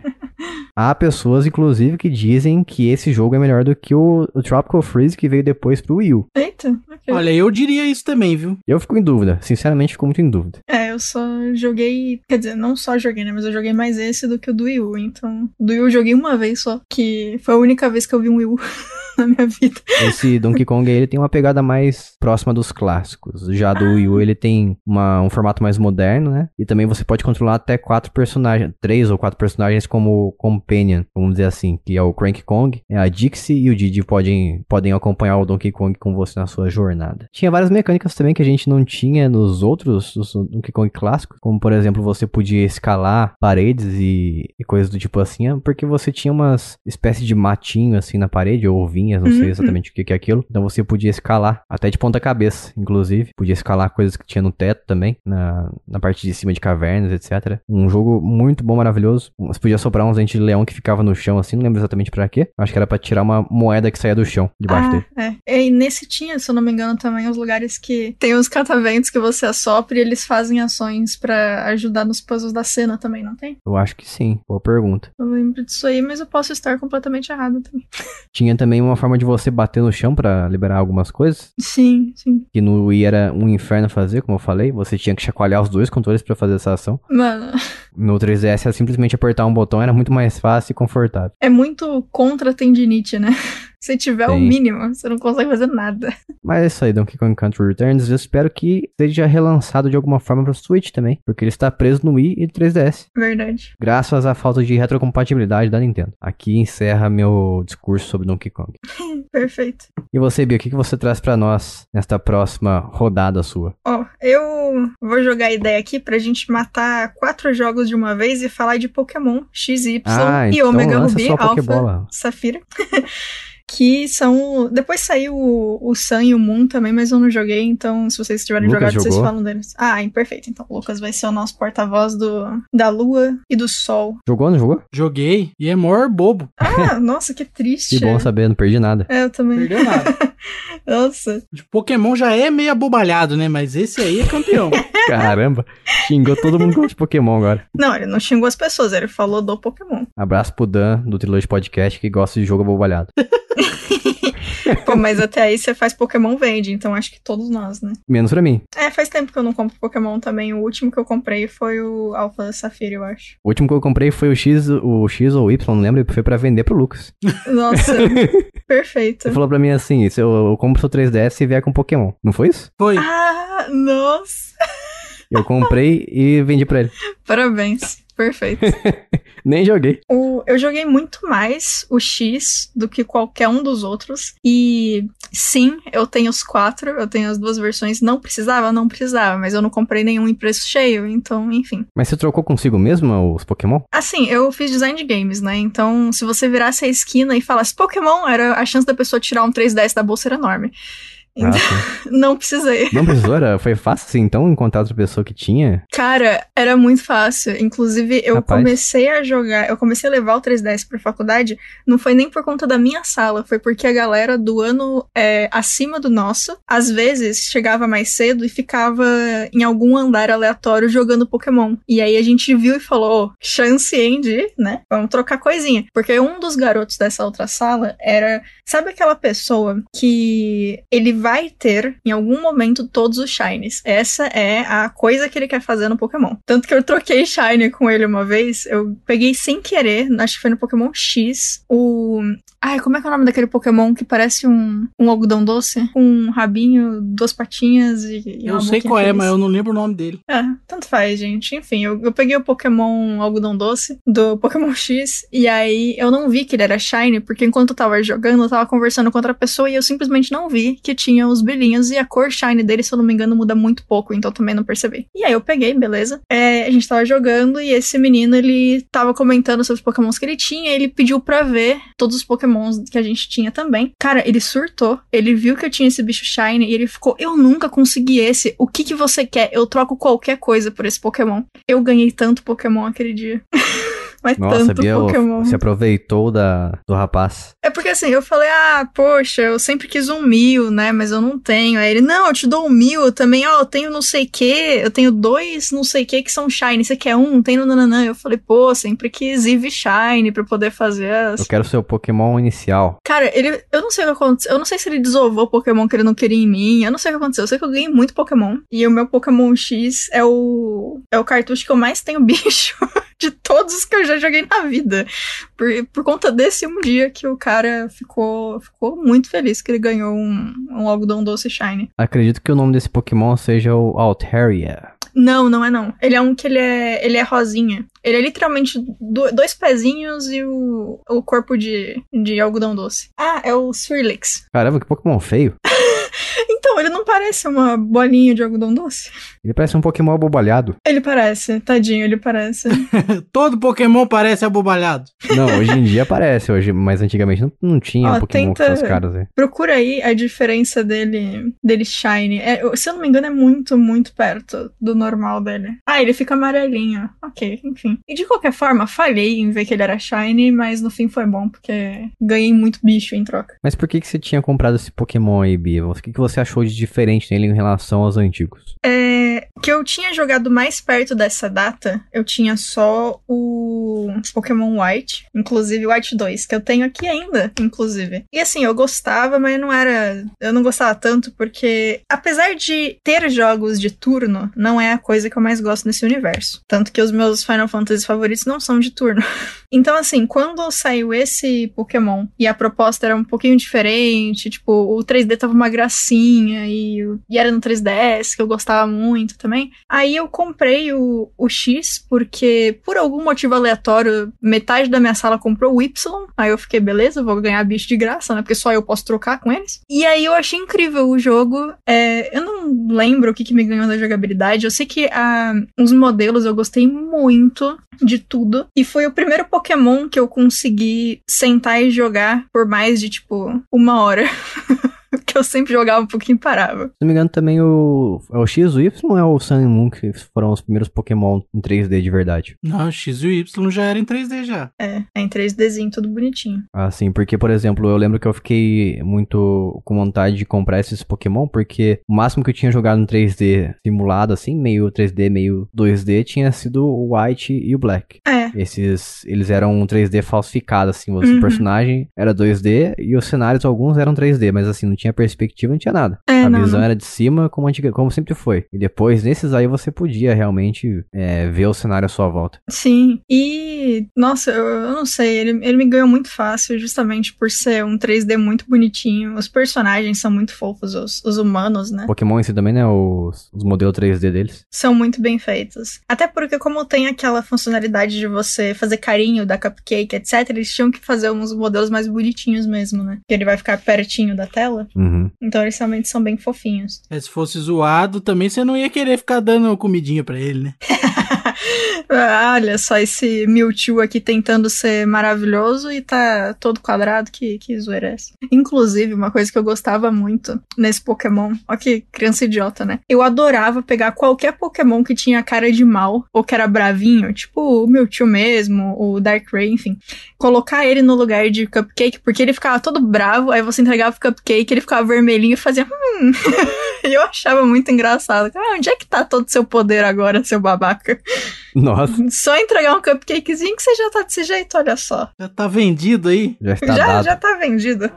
Há pessoas, inclusive, que dizem que esse jogo é melhor do que o, o Tropical Freeze que veio depois pro Wii U. Eita, ok. Olha, eu diria isso também, viu? Eu fico em dúvida, sinceramente fico muito em dúvida. É, eu só joguei. Quer dizer, não só joguei, né? Mas eu joguei mais esse do que o do Wii U. Então, do Wii U eu joguei uma vez só. Que foi a única vez que eu vi um Wii U. (laughs) na minha vida. Esse Donkey Kong ele tem uma pegada mais próxima dos clássicos. Já do Wii U ele tem uma, um formato mais moderno, né? E também você pode controlar até quatro personagens, três ou quatro personagens como companion, vamos dizer assim, que é o Crank Kong, é a Dixie e o Didi podem, podem acompanhar o Donkey Kong com você na sua jornada. Tinha várias mecânicas também que a gente não tinha nos outros nos Donkey Kong clássicos, como por exemplo, você podia escalar paredes e, e coisas do tipo assim, porque você tinha umas espécies de matinho assim na parede, ou vinhas, não sei Uhum. exatamente o que, que é aquilo. Então você podia escalar, até de ponta cabeça, inclusive. Podia escalar coisas que tinha no teto também, na, na parte de cima de cavernas, etc. Um jogo muito bom, maravilhoso. Você podia soprar uns dentes de leão que ficava no chão assim, não lembro exatamente pra quê. Acho que era pra tirar uma moeda que saía do chão, debaixo dele. Ah, é. E nesse tinha, se eu não me engano, também os lugares que tem os cataventos que você assopra e eles fazem ações pra ajudar nos puzzles da cena também, não tem? Eu acho que sim, boa pergunta. Eu lembro disso aí, mas eu posso estar completamente errado também. Tinha também uma forma de você bater no chão pra liberar algumas coisas. Sim, sim. Que no Wii era um inferno fazer, como eu falei. Você tinha que chacoalhar os dois controles pra fazer essa ação. Mano, (laughs) No 3DS era simplesmente apertar um botão, era muito mais fácil e confortável. é muito contra tendinite, né? (laughs) Se tiver o Sim. mínimo, você não consegue fazer nada. Mas é isso aí, Donkey Kong Country Returns. Eu espero que seja relançado de alguma forma pro Switch também, porque ele está preso no Wii e 3DS. Verdade. Graças à falta de retrocompatibilidade da Nintendo. Aqui encerra meu discurso sobre Donkey Kong. (laughs) Perfeito. E você, Bia, o que você traz pra nós nesta próxima rodada sua? Ó, eu vou jogar a ideia aqui pra gente matar quatro jogos de uma vez e falar de Pokémon XY Ah, e então Omega Ruby, Alpha. Safira. (laughs) que são. Depois saiu o, o Sun e o Moon também, mas eu não joguei, então se vocês tiverem Lucas jogado, vocês jogou? falam deles. Ah, hein, perfeito. Então o Lucas vai ser o nosso porta-voz do, da Lua e do Sol. Jogou, não jogou? Joguei e é maior bobo. Ah, (laughs) nossa, que triste. Que bom saber, não perdi nada. É, eu também. Perdeu nada. (laughs) Nossa. De Pokémon já é meio abobalhado, né? Mas esse aí é campeão. (laughs) Caramba, xingou todo mundo com de Pokémon agora. Não, ele não xingou as pessoas, ele falou do Pokémon. Abraço pro Dan, do Trilogy Podcast, que gosta de jogo abobalhado. Pô, mas até aí você faz Pokémon vende, então acho que todos nós, né? Menos pra mim. É, faz tempo que eu não compro Pokémon também. O último que eu comprei foi o Alpha Safira, eu acho. O último que eu comprei foi o X, o X ou o Y, não lembro, e foi pra vender pro Lucas. Nossa, (laughs) perfeito. Ele falou pra mim assim: se eu, eu compro seu 3DS e vier com Pokémon. Não foi isso? Foi. Ah, nossa. Eu comprei e vendi pra ele. Parabéns. Perfeito. (laughs) Nem joguei. O- eu joguei muito mais o X do que qualquer um dos outros. E sim, eu tenho os quatro, eu tenho as duas versões. Não precisava? Não precisava, mas eu não comprei nenhum em preço cheio, então, enfim. Mas você trocou consigo mesmo os Pokémon? Assim, eu fiz design de games, né? Então, se você virasse a esquina e falasse Pokémon, era a chance da pessoa tirar um 3DS da bolsa era enorme. Ah, Então, sim. (laughs) não precisei. Não precisou? Era, foi fácil assim, então encontrar outra pessoa que tinha? Cara, era muito fácil. Inclusive, eu Rapaz. comecei a jogar, eu comecei a levar o 3DS pra faculdade, não foi nem por conta da minha sala, foi porque a galera do ano é, acima do nosso, às vezes chegava mais cedo e ficava em algum andar aleatório jogando Pokémon. E aí a gente viu e falou, "Ô, chance hein, de, né? Vamos trocar coisinha. Porque um dos garotos dessa outra sala era, sabe aquela pessoa que ele vai ter em algum momento todos os shinies. Essa é a coisa que ele quer fazer no Pokémon. Tanto que eu troquei shine com ele uma vez, eu peguei sem querer, acho que foi no Pokémon X, o Ai, como é que é o nome daquele Pokémon que parece um, um algodão doce? Com um rabinho, duas patinhas e. e Eu sei qual é, feliz. mas eu não lembro o nome dele. É, tanto faz, gente. Enfim, eu, eu peguei o Pokémon Algodão Doce do Pokémon (laughs) X e aí eu não vi que ele era Shiny, porque enquanto eu tava jogando, eu tava conversando com outra pessoa e eu simplesmente não vi que tinha os brilhinhos e a cor Shiny dele, se eu não me engano, muda muito pouco, então também não percebi. E aí eu peguei, beleza. É, a gente tava jogando e esse menino, ele tava comentando sobre os Pokémons que ele tinha ele pediu pra ver todos os Pokémons que a gente tinha também. Cara, ele surtou, ele viu que eu tinha esse bicho Shiny e ele ficou, eu nunca consegui esse, o que que você quer? Eu troco qualquer coisa por esse Pokémon. Eu ganhei tanto Pokémon aquele dia. (laughs) Mas Nossa, tanto Bia, Pokémon. você aproveitou da, do rapaz. É porque assim, eu falei, ah, poxa, eu sempre quis um mil, né? Mas eu não tenho. Aí ele, não, eu te dou um mil. Eu também, ó, eu tenho não sei o que, eu tenho dois não sei o que que são Shine. Você quer um? Tem no nananã. Eu falei, pô, sempre quis Eevee Shine pra poder fazer as. Eu quero seu Pokémon inicial. Cara, ele. Eu não sei o que aconteceu. Eu não sei se ele desovou o Pokémon que ele não queria em mim. Eu não sei o que aconteceu. Eu sei que eu ganhei muito Pokémon. E o meu Pokémon X é o. É o cartucho que eu mais tenho (laughs) bicho. (laughs) de todos os que eu já joguei na vida. Por, por conta desse um dia que o cara ficou, ficou muito feliz que ele ganhou um, um algodão doce shiny. Acredito que o nome desse Pokémon seja o Altaria. Não, não é não. Ele é um que ele é, ele é rosinha. Ele é literalmente do- dois pezinhos e o, o corpo de, de algodão doce. Ah, é o Swirlix. Caramba, que Pokémon feio. (laughs) Então, ele não parece uma bolinha de algodão doce. Ele parece um Pokémon abobalhado. Ele parece, tadinho, ele parece. (laughs) Todo Pokémon parece abobalhado. Não, hoje em dia parece, hoje, mas antigamente não, não tinha Ó, Pokémon tenta- com essas caras aí. Procura aí a diferença dele, dele shiny. É, se eu não me engano, é muito, muito perto do normal dele. Ah, ele fica amarelinho. Ok, enfim. E de qualquer forma, falhei em ver que ele era shiny, mas no fim foi bom, porque ganhei muito bicho em troca. Mas por que, que você tinha comprado esse Pokémon aí, Bia? O que, que você achou de diferente nele em relação aos antigos? É, que eu tinha jogado mais perto dessa data, eu tinha só o Pokémon White, inclusive White 2, que eu tenho aqui ainda, inclusive. E assim, eu gostava, mas não era. Eu não gostava tanto, porque apesar de ter jogos de turno, não é a coisa que eu mais gosto nesse universo. Tanto que os meus Final Fantasy favoritos não são de turno. (laughs) Então, assim, quando saiu esse Pokémon e a proposta era um pouquinho diferente, tipo, o 3D tava uma gracinha e, e era no 3DS, que eu gostava muito também. Aí eu comprei o, o X, porque por algum motivo aleatório, metade da minha sala comprou o Y. Aí eu fiquei, beleza, vou ganhar bicho de graça, né? Porque só eu posso trocar com eles. E aí eu achei incrível o jogo. É, eu não lembro o que, que me ganhou da jogabilidade. Eu sei que ah, os modelos eu gostei muito de tudo. E foi o primeiro Pokémon que eu consegui sentar e jogar por mais de, tipo, uma hora. (laughs) (laughs) que eu sempre jogava um pouquinho e parava. Se não me engano, também o, é o X, o Y ou é o Sun e Moon que foram os primeiros Pokémon em 3D de verdade? Não, X e o Y já era em 3D já. É, é em 3Dzinho, tudo bonitinho. Assim, porque, por exemplo, eu lembro que eu fiquei muito com vontade de comprar esses Pokémon, porque o máximo que eu tinha jogado no 3D simulado, assim, meio 3D, meio 2D, tinha sido o White e o Black. É, Esses, eles eram um 3D falsificado, assim, o Uhum. personagem era 2D e os cenários, alguns eram 3D, mas assim, não tinha perspectiva, não tinha nada. É, a não, visão não. era de cima, como, antiga, como sempre foi. E depois, nesses aí, você podia realmente é, ver o cenário à sua volta. sim. E, nossa, eu, eu não sei, ele, ele me ganhou muito fácil, justamente por ser um 3D muito bonitinho. Os personagens são muito fofos, os, os humanos, né? Pokémon em si também, né? Os, os modelos 3D deles. São muito bem feitos. Até porque, como tem aquela funcionalidade de você fazer carinho da cupcake, etc., eles tinham que fazer uns modelos mais bonitinhos mesmo, né? Que ele vai ficar pertinho da tela. Uhum. Então eles realmente são bem fofinhos. É, se fosse zoado, também você não ia querer ficar dando comidinha pra ele, né? (laughs) Olha só esse Mewtwo aqui tentando ser maravilhoso e tá todo quadrado, que, que zoeira é essa? Inclusive, uma coisa que eu gostava muito nesse Pokémon, ó que criança idiota, né? Eu adorava pegar qualquer Pokémon que tinha cara de mal, ou que era bravinho, tipo o Mewtwo mesmo, o Darkrai, enfim. Colocar ele no lugar de Cupcake, porque ele ficava todo bravo, aí você entregava o Cupcake, ele ficava vermelhinho e fazia hum... (laughs) Eu achava muito engraçado. Ah, onde é que tá todo o seu poder agora, seu babaca? Nossa, (laughs) Só entregar um cupcakezinho que você já tá desse jeito, olha só. Já tá vendido aí. já está (laughs) já, dado. já tá vendido.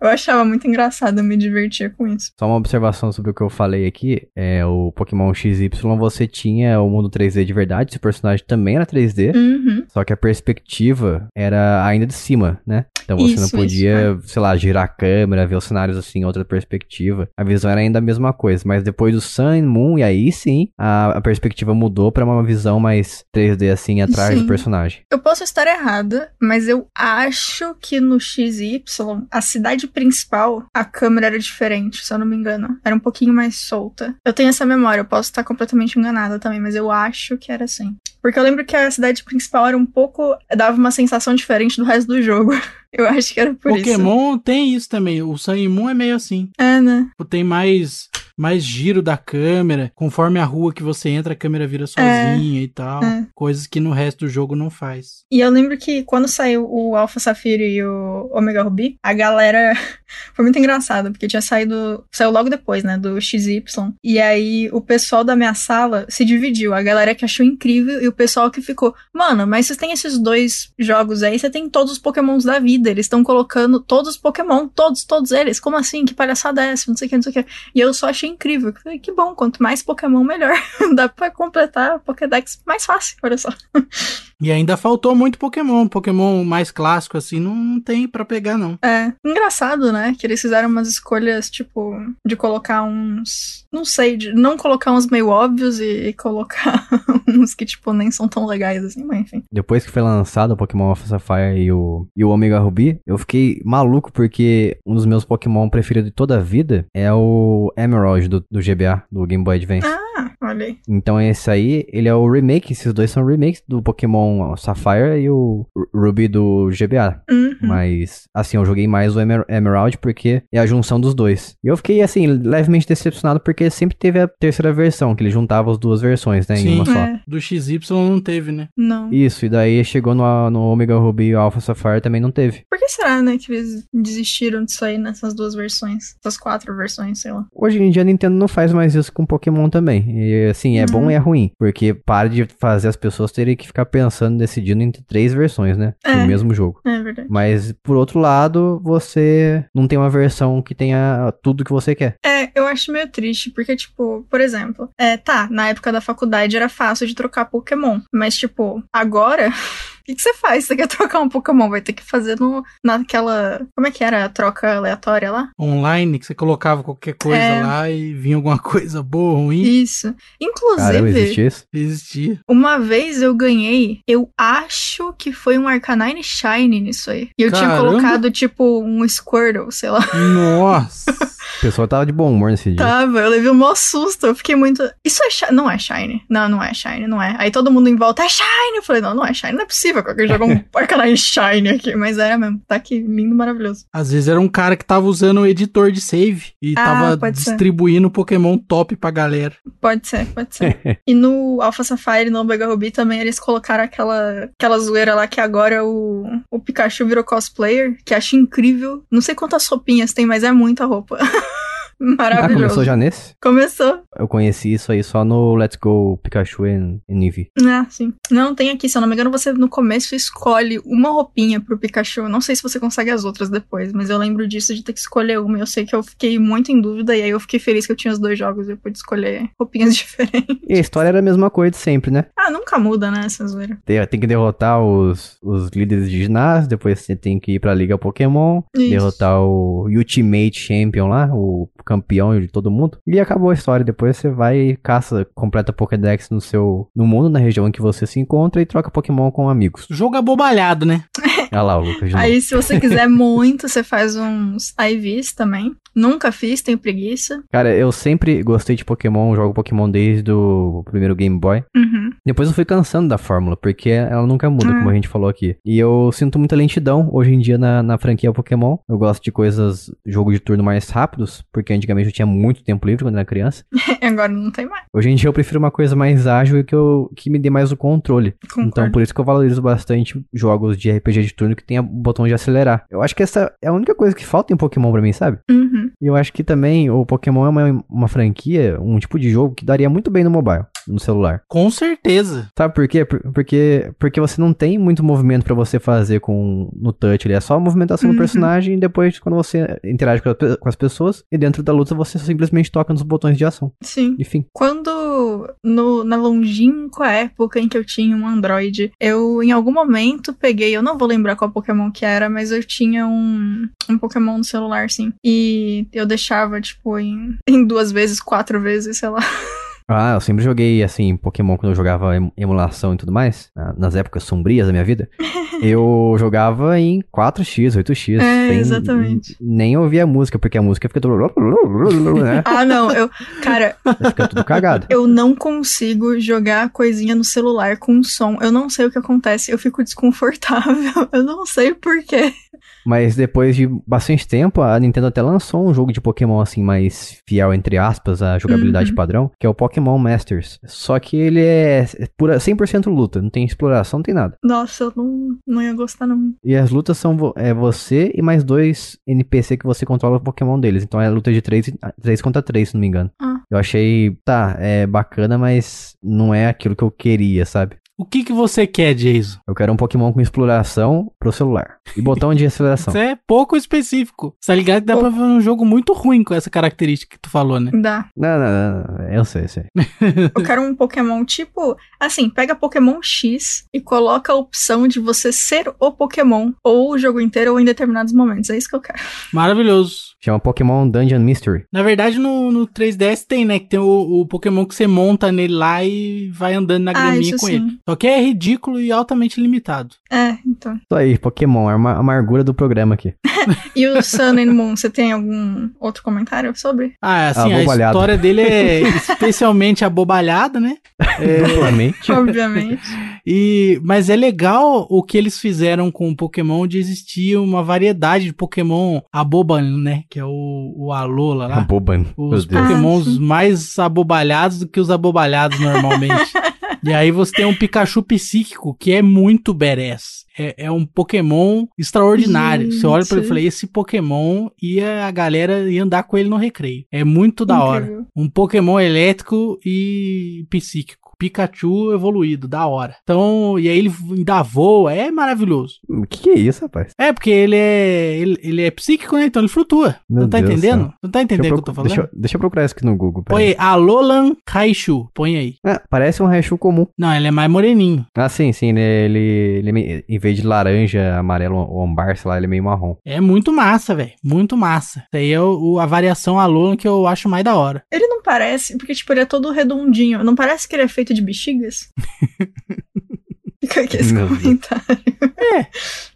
Eu achava muito engraçado, eu me divertia com isso. Só uma observação sobre o que eu falei aqui. É o Pokémon XY, você tinha o mundo 3D de verdade, esse personagem também era 3D. Uhum. Só que a perspectiva era ainda de cima, né? Então você não Isso, podia, sei lá, girar a câmera, ver os cenários assim, em outra perspectiva. A visão era ainda a mesma coisa. Mas depois do Sun, Moon, e aí sim, a, a perspectiva mudou pra uma visão mais 3D, assim, atrás Sim. do personagem. Eu posso estar errada, mas eu acho que no XY, a cidade principal, a câmera era diferente, se eu não me engano. Era um pouquinho mais solta. Eu tenho essa memória, eu posso estar completamente enganada também, mas eu acho que era assim. Porque eu lembro que a cidade principal era um pouco. dava uma sensação diferente do resto do jogo. (laughs) Eu acho que era por isso. Pokémon tem isso também. O Sun e Moon é meio assim. É, né? Tipo, Tem mais, mais giro da câmera. Conforme a rua que você entra, a câmera vira sozinha e tal. é. Coisas que no resto do jogo não faz. E eu lembro que quando saiu o Alpha Safira e o Omega Ruby, a galera (laughs) foi muito engraçado, porque tinha saído. Saiu logo depois, né? Do XY. E aí o pessoal da minha sala se dividiu. A galera que achou incrível e o pessoal que ficou, mano, mas vocês têm esses dois jogos aí, você tem todos os Pokémons da vida. Eles estão colocando todos os Pokémon, todos, todos eles. Como assim? Que palhaçada é essa? Não sei o que, não sei o que. E eu só achei achei incrível. Falei, que bom, quanto mais Pokémon, melhor. (laughs) Dá pra completar a Pokédex mais fácil, olha só. E ainda faltou muito Pokémon. Pokémon mais clássico, assim, não tem pra pegar, não. É, engraçado, né? Que eles fizeram umas escolhas, tipo, de colocar uns. Não sei, de não colocar uns meio óbvios e, e colocar (laughs) uns que, tipo, nem são tão legais assim, mas enfim. Depois que foi lançado o Pokémon Alpha Sapphire e o, e o Omega Ruby, eu fiquei maluco porque um dos meus Pokémon preferidos de toda a vida é o Emerald do, do GBA, do Game Boy Advance. Ah, olha aí. Então esse aí, ele é o remake, esses dois são remakes do Pokémon Sapphire e o Ru- Ruby do GBA. Uhum. Mas, assim, eu joguei mais o Emer- Emerald porque é a junção dos dois. E eu fiquei, assim, levemente decepcionado porque sempre teve a terceira versão, que ele juntava as duas versões, né, em Sim. uma só. É, Do XY não teve, né? não. Isso, e daí chegou no, no Omega Ruby e o Alpha Sapphire também não teve. Por que será, né, que eles desistiram disso aí nessas duas versões? Essas quatro versões, sei lá. Hoje em dia a Nintendo não faz mais isso com Pokémon também. E assim, é Uhum. bom e é ruim. Porque para de fazer as pessoas terem que ficar pensando, decidindo entre três versões, né? É. Do mesmo jogo. É verdade. Mas, por outro lado, você não tem uma versão que tenha tudo que você quer. É, eu acho meio triste, porque, tipo, por exemplo, é, tá, na época da faculdade era fácil de trocar Pokémon, mas, tipo, agora, (laughs) o que, que você faz? Você quer trocar um Pokémon? Vai ter que fazer no, naquela. Como é que era a troca aleatória lá? Online, que você colocava qualquer coisa É. lá e vinha alguma (laughs) coisa boa, ruim. Isso. Caramba, Inclusive, existe isso? Existia. uma vez eu ganhei, eu acho que foi um Arcanine Shine nisso aí. E eu tinha Caramba. colocado, tipo, um Squirtle, sei lá. (laughs) Nossa. O pessoal tava de bom humor nesse dia. Tava, eu levei um maior susto. Eu fiquei muito. Isso é Shine? Não é Shine. Não, não é Shine, não é. Aí todo mundo em volta é Shine. Eu falei, não, não é Shine, não é possível que alguém jogou um (laughs) Arcanine Shine aqui. Mas era mesmo. Tá aqui, lindo, maravilhoso. Às vezes era um cara que tava usando o editor de save e Ah, tava pode ser. distribuindo Pokémon top pra galera. Pode ser, pode ser. e no Alpha Sapphire e no Omega Ruby também eles colocaram aquela, aquela zoeira lá que agora o, o Pikachu virou cosplayer, que acho incrível. Não sei quantas roupinhas tem, mas é muita roupa. (laughs) Ah, Maravilhoso. começou já nesse? Começou. Eu conheci isso aí só no Let's Go Pikachu and Eevee. Ah, sim. Não, tem aqui, se eu não me engano, você no começo escolhe uma roupinha pro Pikachu. Não sei se você consegue as outras depois, mas eu lembro disso de ter que escolher uma. Eu sei que eu fiquei muito em dúvida e aí eu fiquei feliz que eu tinha os dois jogos e eu pude escolher roupinhas (laughs) diferentes. E a história era a mesma coisa de sempre, né? Ah, nunca muda, né, essa zoeira. Tem, tem que derrotar os, os líderes de ginásio, depois você tem que ir pra Liga Pokémon, Isso. derrotar o Ultimate Champion lá, o campeão de todo mundo. E acabou a história. Depois você vai e caça, completa Pokédex no seu no mundo, na região em que você se encontra e troca Pokémon com amigos. Jogo abobalhado, né? (laughs) Olha lá o Lucas. Aí, se você quiser (laughs) muito, você faz uns IVs também. Nunca fiz, tenho preguiça. Cara, eu sempre gostei de Pokémon, jogo Pokémon desde o primeiro Game Boy. Uhum. Depois eu fui cansando da fórmula, porque ela nunca muda, Hum. como a gente falou aqui. E eu sinto muita lentidão hoje em dia na, na franquia Pokémon. Eu gosto de coisas, jogo de turno mais rápidos, porque antigamente eu tinha muito tempo livre quando era criança. (laughs) Agora não tem mais. Hoje em dia eu prefiro uma coisa mais ágil e que, eu, que me dê mais o controle. Concordo. Então por isso que eu valorizo bastante jogos de RPG de turno que tenha o botão de acelerar. Eu acho que essa é a única coisa que falta em Pokémon pra mim, sabe? Uhum. E eu acho que também o Pokémon é uma, uma franquia, um tipo de jogo que daria muito bem no mobile, no celular. Com certeza. Sabe por quê? Por- Porque, porque você não tem muito movimento pra você fazer com no touch, ele é só a movimentação Uhum. do personagem e depois quando você interage com, a com as pessoas e dentro da luta você simplesmente toca nos botões de ação. Sim. Enfim. Quando, no, na longínqua época em que eu tinha um Android, eu em algum momento peguei, eu não vou lembrar qual Pokémon que era, mas eu tinha um, um Pokémon no celular, sim. E eu deixava, tipo, em, (laughs) em duas vezes, quatro vezes, sei lá. (laughs) Ah, eu sempre joguei assim Pokémon quando eu jogava em- emulação e tudo mais, na- nas épocas sombrias da minha vida. (laughs) eu jogava em 4x, 8x. É, sem- exatamente. Nem ouvia a música, porque a música fica tudo. (laughs) né? Ah, não, eu. Cara, Fica tudo cagado. eu não consigo jogar coisinha no celular com som. Eu não sei o que acontece. Eu fico desconfortável. (laughs) Eu não sei porquê. Mas depois de bastante tempo, a Nintendo até lançou um jogo de Pokémon assim mais fiel, entre aspas, à jogabilidade Uhum. padrão, que é o Pokémon Masters. Só que ele é pura 100% luta, não tem exploração, não tem nada. Nossa, eu não, não ia gostar, não. E as lutas são vo- é você e mais dois NPC que você controla o Pokémon deles. Então é luta de 3, três contra 3, se não me engano. Ah. Eu achei, tá, é bacana, mas não é aquilo que eu queria, sabe? O que, que você quer, Jason? Eu quero um Pokémon com exploração pro celular. E botão de aceleração. Isso é pouco específico. Você tá ligado que dá pra fazer um jogo muito ruim com essa característica que tu falou, né? Dá. Não, não, não, não. Eu sei, eu sei. Eu quero um Pokémon tipo. Assim, pega Pokémon X e coloca a opção de você ser o Pokémon, ou o jogo inteiro, ou em determinados momentos. É isso que eu quero. Maravilhoso. Chama Pokémon Dungeon Mystery. Na verdade, no, no 3DS tem, né? Que tem o, o Pokémon que você monta nele lá e vai andando na Ah, graminha com sim. ele. Só que é ridículo e altamente limitado. É, então. Isso aí, Pokémon, a ama- amargura do programa aqui. (laughs) E o Sun and Moon, você tem algum outro comentário sobre? Ah, assim, a história dele é especialmente abobalhada, né? É, Duplamente. (laughs) Obviamente. E, mas é legal o que eles fizeram com o Pokémon de existir uma variedade de Pokémon aboban, né? Que é o, o Alola lá. Boban. Meu Os Deus. Pokémons mais abobalhados do que os abobalhados normalmente. (laughs) e aí você tem um Pikachu psíquico que é muito badass. É, é um Pokémon extraordinário. Você olha pra ele e Gente. fala, esse Pokémon ia a galera ia andar com ele no recreio. É muito da hora. Incrível. Um Pokémon elétrico e psíquico. Pikachu evoluído, da hora. Então, e aí ele ainda voa, é maravilhoso. O que, que é isso, rapaz? É, porque ele é ele, ele é psíquico, né? Então ele flutua. Meu não tá Deus do entendendo? céu. Não tá entendendo o que eu tô falando? deixa, eu- deixa eu procurar isso aqui no Google. Põe aí, Alolan Raichu. Põe aí. Ah, parece um Raichu comum. Não, ele é mais moreninho. Ah, sim, sim. Ele, ele, ele é meio- em vez de laranja, amarelo ou ambar, sei lá, ele é meio marrom. É muito massa, velho. Muito massa. Isso aí é o, o- a variação Alolan que eu acho mais da hora. Ele não parece, porque, tipo, ele é todo redondinho. Não parece que ele é feito de bexigas? (laughs) Fica aqui esse Meu Deus. comentário.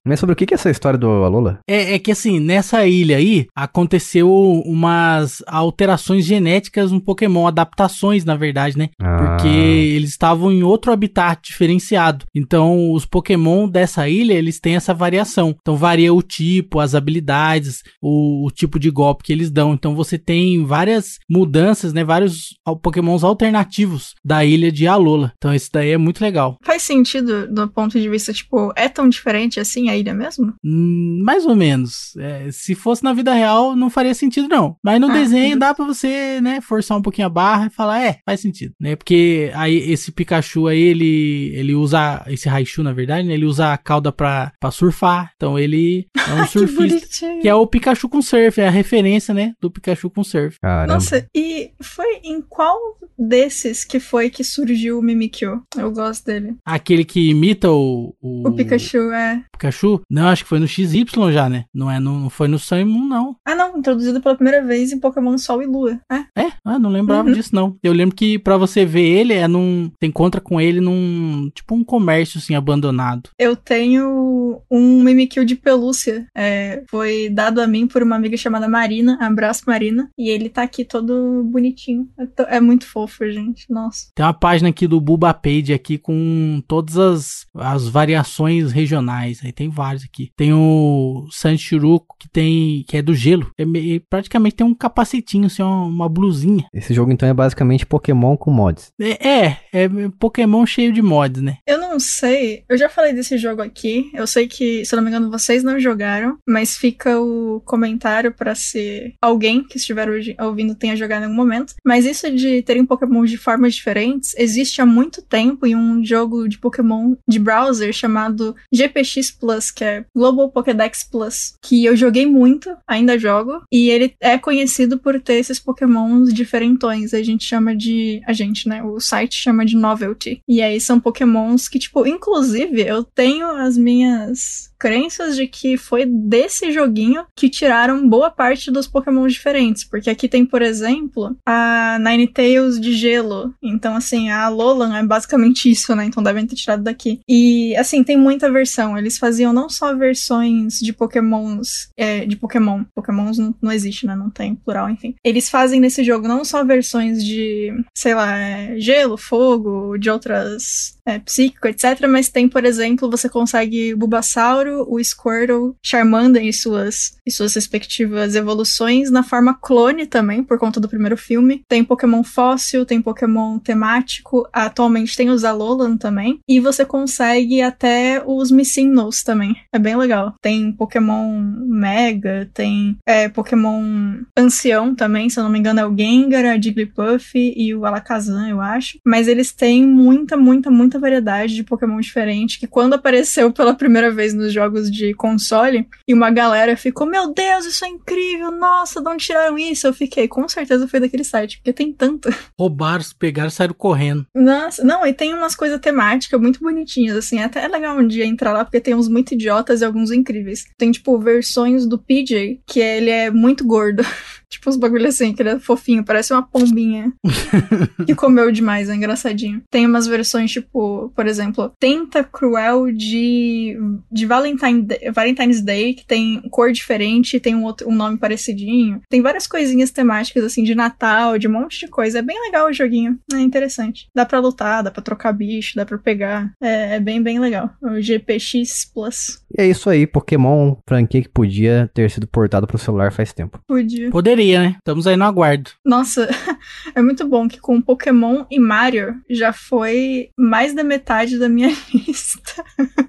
Mas sobre o que, é essa história do Alola? É, é que assim, nessa ilha aí, aconteceu umas alterações genéticas no Pokémon, adaptações, na verdade, né? Porque Ah. eles estavam em outro habitat diferenciado. Então, os Pokémon dessa ilha, eles têm essa variação. Então, varia o tipo, as habilidades, o, o tipo de golpe que eles dão. Então, você tem várias mudanças, né? Vários Pokémons alternativos da ilha de Alola. Então, isso daí é muito legal. Faz sentido do ponto de vista, tipo, é tão diferente assim a ilha mesmo? Hum, mais ou menos. É, se fosse na vida real, não faria sentido, não. Mas no Ah, desenho dá pra você, né, forçar um pouquinho a barra e falar, é, faz sentido, né? Porque aí esse Pikachu aí, ele, ele usa, esse Raichu, na verdade, né, ele usa a cauda pra, pra surfar. Então ele é um (laughs) que surfista. bonitinho. Que é o Pikachu com surf, é a referência, né, do Pikachu com surf. Caramba. Nossa, e foi em qual desses que foi que surgiu o Mimikyu? Eu gosto dele. Aquele que imita o, o, O Pikachu é. Pikachu? Não, acho que foi no XY já, né? Não, é no, não foi no Sun e Moon, não. Ah, não, introduzido pela primeira vez em Pokémon Sol e Lua. É. É? Ah, não lembrava Uhum. disso, não. Eu lembro que pra você ver ele, é num. Você encontra com ele num. Tipo um comércio, assim, abandonado. Eu tenho um Mimikyu de pelúcia. É, foi dado a mim por uma amiga chamada Marina. Abraço, Marina. E ele tá aqui todo bonitinho. É, to- é muito fofo, gente. Nossa. Tem uma página aqui do Buba Page aqui com todas as, as variações regionais. Aí tem vários aqui. Tem o Sanchiruko, que tem. que é do gelo. É me- praticamente tem um capacetinho, assim, uma, uma blusinha. Esse jogo então é basicamente Pokémon com mods. É, é, é Pokémon cheio de mods, né? Eu não sei. Eu já falei desse jogo aqui. Eu sei que, se não me engano, vocês não jogaram. Mas fica o comentário pra se alguém que estiver ouvindo tenha jogado em algum momento. Mas isso de terem Pokémon de formas diferentes existe há muito tempo em um jogo de Pokémon de browser chamado GPX Plus, que é Global Pokédex Plus. Que eu joguei muito, ainda jogo. E ele é conhecido por ter esses Pokémons diferentões. A gente chama de. A gente, né? O site chama de Novelty. E aí são Pokémons que, tipo, inclusive, eu tenho as minhas crenças de que foi desse joguinho que tiraram boa parte dos Pokémons diferentes. Porque aqui tem, por exemplo, a Ninetales de gelo. Então, assim, a Alolan é basicamente isso, né? Então devem ter tirado daqui. E, assim, tem muita versão. Eles faziam não só versões de Pokémons. é, de Pokémon. Pokémons não, não existe, né? Não tem plural, enfim. Eles fazem nesse jogo não só versões de, sei lá, é, gelo, fogo, de outras. É, psíquico, etc. Mas tem, por exemplo, você consegue Bulbasaur O Squirtle, Charmander e suas, e suas respectivas evoluções na forma clone também, por conta do primeiro filme. Tem Pokémon fóssil, tem Pokémon temático, atualmente tem os Alolan também. E você consegue até os Missinnos também. É bem legal. Tem Pokémon Mega, tem é, Pokémon Ancião também, se eu não me engano é o Gengar, a Jigglypuff e o Alakazam, eu acho. Mas eles têm muita, muita, muita variedade de Pokémon diferente que quando apareceu pela primeira vez nos jogos de console e uma galera ficou, meu Deus, isso é incrível, nossa, de onde tiraram isso? Eu fiquei, com certeza foi daquele site, porque tem tanto. (laughs) Roubaram, pegaram e saíram correndo. Nossa, não, e tem umas coisas temáticas muito bonitinhas, assim, até é legal um dia entrar lá, porque tem uns muito idiotas e alguns incríveis. Tem, tipo, versões do PJ, que ele é muito gordo. (laughs) Tipo uns bagulho assim, que ele é fofinho, parece uma pombinha. (laughs) que comeu demais, é engraçadinho. Tem umas versões, tipo, por exemplo, Tenta Cruel de, de Valentine Day, Valentine's Day, que tem cor diferente, tem um, outro, um nome parecidinho. Tem várias coisinhas temáticas, assim, de Natal, de um monte de coisa. É bem legal o joguinho. É interessante. Dá pra lutar, dá pra trocar bicho, dá pra pegar. É, é bem, bem legal. O GPX Plus. E é isso aí, Pokémon, franquia que podia ter sido portado pro celular faz tempo. Podia. Poderia, né? Estamos aí no aguardo. Nossa, (laughs) é muito bom que com Pokémon e Mario já foi mais da metade da minha (laughs) lista.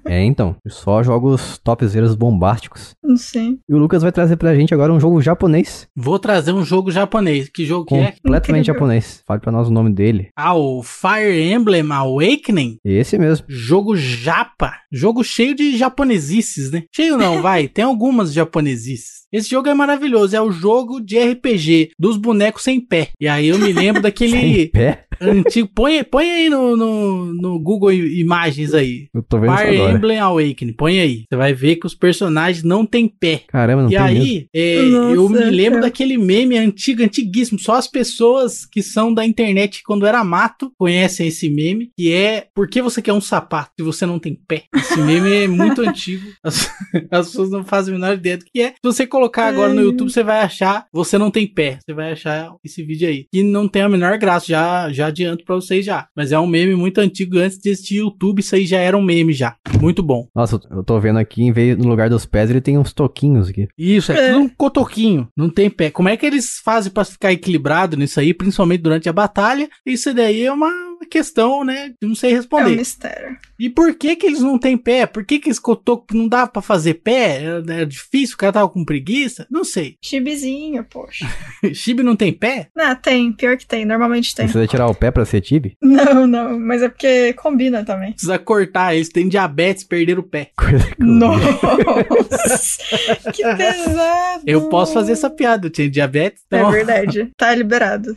É, então, só jogos topzeiros bombásticos. Não sei. E o Lucas vai trazer pra gente agora um jogo japonês, Vou trazer um jogo japonês. Que jogo que é? completamente Incrível. japonês. Fale pra nós o nome dele. Ah, o Fire Emblem Awakening. Esse mesmo. Jogo japa. Jogo cheio de japonesices, né? Cheio não, (laughs) vai. Tem algumas japonesices. Esse jogo é maravilhoso. É o jogo de RPG dos bonecos sem pé. E aí eu me lembro Sem daquele pé. Antigo. Põe, põe aí no, no, no Google Imagens aí. Eu tô vendo isso Fire agora. Emblem Awakening. Põe aí. Você vai ver que os personagens não têm pé. Caramba, não e tem aí, é, Nossa, eu me lembro é. daquele meme antigo, antiguíssimo. Só as pessoas que são da internet quando era mato conhecem esse meme, que é Por que você quer um sapato se você não tem pé? Esse meme é muito (laughs) antigo. As, as pessoas não fazem a menor ideia do que é. Se você colocar agora no. YouTube, você vai achar Você não tem pé. Você vai achar esse vídeo aí. Que não tem a menor graça, já, já adianto pra vocês já. Mas é um meme muito antigo. Antes de existir YouTube, isso aí já era um meme já. Muito bom. Nossa, eu- tô vendo aqui, em vez no lugar dos pés, ele tem uns toquinhos aqui. Isso, é, É. tudo um cotoquinho, não tem pé. Como é que eles fazem pra ficar equilibrado nisso aí, principalmente durante a batalha? Isso daí é uma questão, né? Não sei É um responder. mistério. E por que que eles não têm pé? Por que que esse cotoco não dava pra fazer pé? Era, era difícil, o cara tava com preguiça? Não sei. (laughs) Chibizinho, poxa. Chibi não tem pé? Não, tem. Pior que tem. Normalmente tem. Precisa tirar o pé pra ser tibi? (laughs) Não, não. Mas é porque combina também. Precisa cortar, eles têm diabetes, perderam o pé. (laughs) Nossa! que pesado! Eu posso fazer essa piada, eu tinha diabetes, É então... verdade. Tá liberado.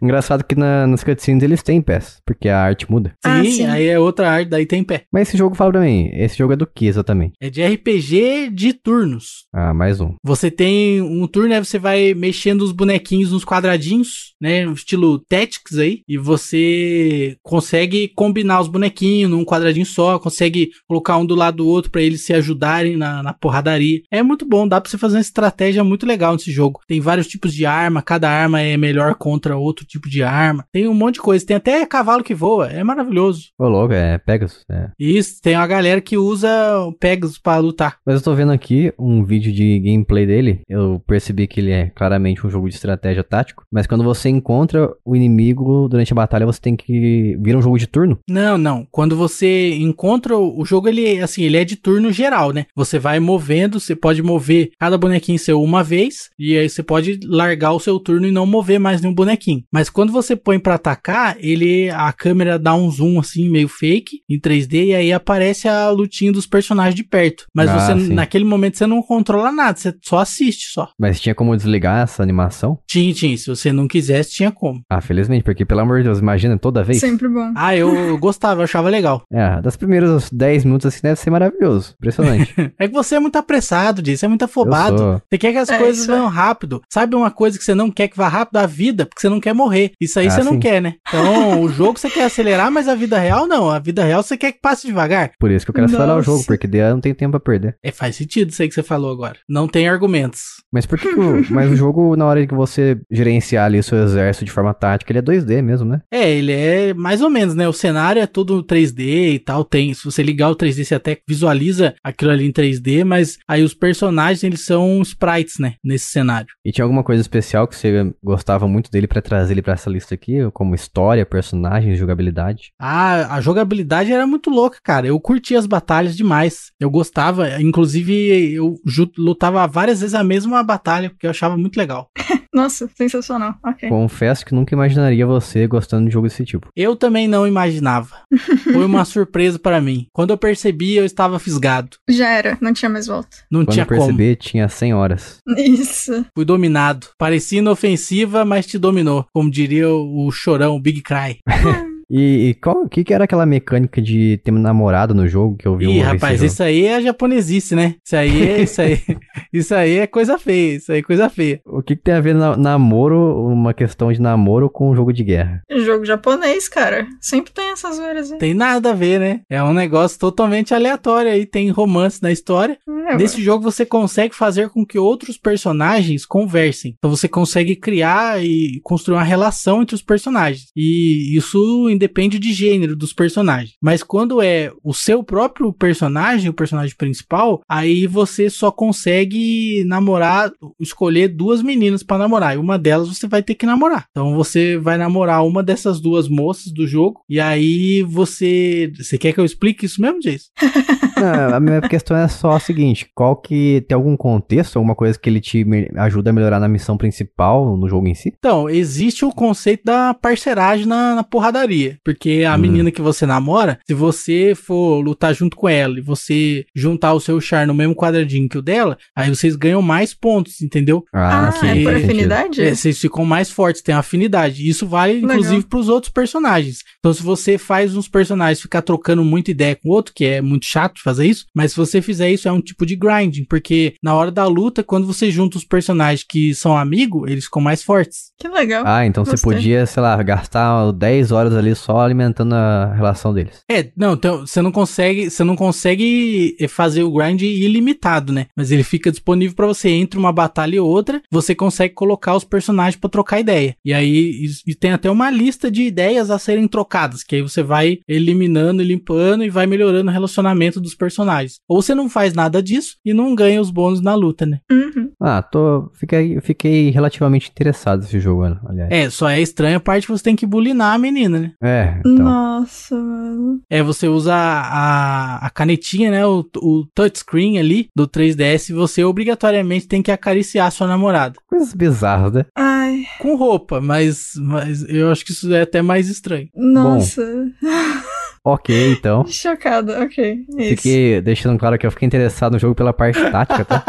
Engraçado que na, nas cutscenes eles têm pés, porque a arte muda. Ah, Sim, sim. aí é outra arte, daí tem pé. Mas esse jogo fala pra mim, esse jogo é do que exatamente? É de RPG de turnos. Ah, mais um. Você tem um turno, aí você vai mexendo os bonequinhos nos quadradinhos, né? No estilo Tactics aí. E você consegue combinar os bonequinhos num quadradinho só. Consegue colocar um do lado do outro pra eles se ajudarem na, na porradaria. É muito bom, dá pra você fazer uma estratégia muito legal nesse jogo. Tem vários tipos de arma, cada arma é melhor contra outro tipo de arma. Tem um monte de coisa. Tem até cavalo que voa, é maravilhoso. Ô, louco, é Pegasus. É. Isso, tem uma galera que usa o Pegasus pra lutar. Mas eu tô vendo aqui um vídeo de gameplay dele. Eu percebi que ele é claramente um jogo de estratégia tático. Mas quando você encontra o inimigo durante a batalha, você tem que. Vira um jogo de turno? Não, não. Quando você encontra o jogo, ele assim, ele é de turno geral, né? Você vai movendo, você pode mover cada bonequinho seu uma vez e aí você pode largar o seu turno e não mover mais nenhum bonequinho. Mas quando você põe pra atacar, ele a câmera dá um zoom assim meio fake em 3D e aí aparece a lutinha dos personagens de perto. Mas Ah, você sim. naquele momento você não controla nada, você só assiste só. Mas tinha como desligar essa animação? Tinha, tinha. Se você não quisesse, tinha como. Ah, felizmente, porque pelo amor de Deus, imagina toda vez. Sempre bom. Ah, eu gostava, eu achava legal. (laughs) É, das primeiras 10 minutos assim deve ser maravilhoso. Impressionante. (laughs) É que você é muito apressado disso, é muito afobado. Você quer que as É, coisas isso é. vão rápido. Sabe uma coisa que você não quer que vá rápido? A vida, porque você não quer morrer. Isso aí Ah, você não sim. quer, né? Então, o jogo você quer acelerar, mas a vida real não. A vida real você quer que passe devagar. Por isso que eu quero acelerar o jogo, porque daí eu não tenho tempo pra perder. É, faz sentido isso aí que você falou agora. Não tem argumentos. Mas por que, que o, (laughs) mas o jogo, na hora que você gerenciar ali o seu exército de forma tática, ele é 2D mesmo, né? É, ele é mais ou menos, né? O cenário é todo 3D e tal. Tem, se você ligar o 3D, você até visualiza aquilo ali em 3D, mas aí os personagens, eles são sprites, né? Nesse cenário. E tinha alguma coisa especial que você gostava muito dele pra trazer ele pra essa lista aqui, como história, personagens, jogabilidade? Ah, a jogabilidade era muito louca, cara. Eu curtia as batalhas demais. Eu gostava, inclusive eu lutava várias vezes a mesma batalha, porque eu achava muito legal. (laughs) Nossa, sensacional. Ok. Confesso que nunca imaginaria você gostando de jogo desse tipo. Eu também não imaginava. (laughs) Foi uma surpresa para mim. Quando eu percebi, eu estava fisgado. Já era, não tinha mais volta. Não Quando tinha eu percebi, tinha 100 horas. Isso. como. Fui dominado. Parecia inofensiva, mas te dominou. Como diria o, o chorão, o Big Cry. (laughs) E, e qual que, que era aquela mecânica de ter namorado no jogo que eu vi Ih, rapaz, isso aí é japonesice, né? Isso aí é, isso aí, (laughs) isso aí é coisa feia. Isso aí é coisa feia. O que, que tem a ver na- namoro, uma questão de namoro com um jogo de guerra? Jogo japonês, cara. Sempre tem essas aí. Tem nada a ver, né? É um negócio totalmente aleatório aí. Tem romance na história. É, Nesse jogo você consegue fazer com que outros personagens conversem. Então você consegue criar e construir uma relação entre os personagens. E isso independe de gênero dos personagens. Mas quando é o seu próprio personagem, o personagem principal, aí você só consegue namorar, escolher duas meninas pra namorar. E uma delas você vai ter que namorar. Então você vai namorar uma dessas duas moças do jogo. E aí você. Você quer que eu explique isso mesmo, Jason? (laughs) Não, a minha questão é só a seguinte: qual que tem algum contexto, alguma coisa que ele te ajuda a melhorar na missão principal, no jogo em si? Então, existe o conceito da parceragem na, na porradaria. Porque a Hum. menina que você namora, se você for lutar junto com ela e você juntar o seu char no mesmo quadradinho que o dela, aí vocês ganham mais pontos, entendeu? Ah, sim, é faz por afinidade? É, vocês ficam mais fortes, tem afinidade. Isso vale, Legal. inclusive, pros outros personagens. Então, se você faz uns personagens ficar trocando muita ideia com o outro, que é muito chato fazer isso, mas se você fizer isso, é um tipo de grinding, porque na hora da luta, quando você junta os personagens que são amigos, eles ficam mais fortes. Que legal. Ah, então você Gostei. podia, sei lá, gastar 10 horas ali só alimentando a relação deles. É, não, então você não consegue, você não consegue fazer o grind ilimitado, né? Mas ele fica disponível pra você entre uma batalha e outra, você consegue colocar os personagens pra trocar ideia. E aí e, e tem até uma lista de ideias a serem trocadas, que aí você vai eliminando e limpando e vai melhorando o relacionamento dos personagens. Ou você não faz nada disso e não ganha os bônus na luta, né? Uhum. Ah, tô. Fiquei, fiquei relativamente interessado nesse jogo, né, aliás. É, só é estranha a parte que você tem que bulinar a menina, né? É, então. Nossa, mano. É, você usa a, a canetinha, né? O, o touchscreen ali do 3DS e você obrigatoriamente tem que acariciar a sua namorada. Coisas bizarras, né? Ai, Com roupa, mas, mas eu acho que isso é até mais estranho. nossa. (laughs) Ok, então. (laughs) Chocada, ok. É Isso. Fiquei deixando claro que eu fiquei interessado no jogo pela parte tática, tá?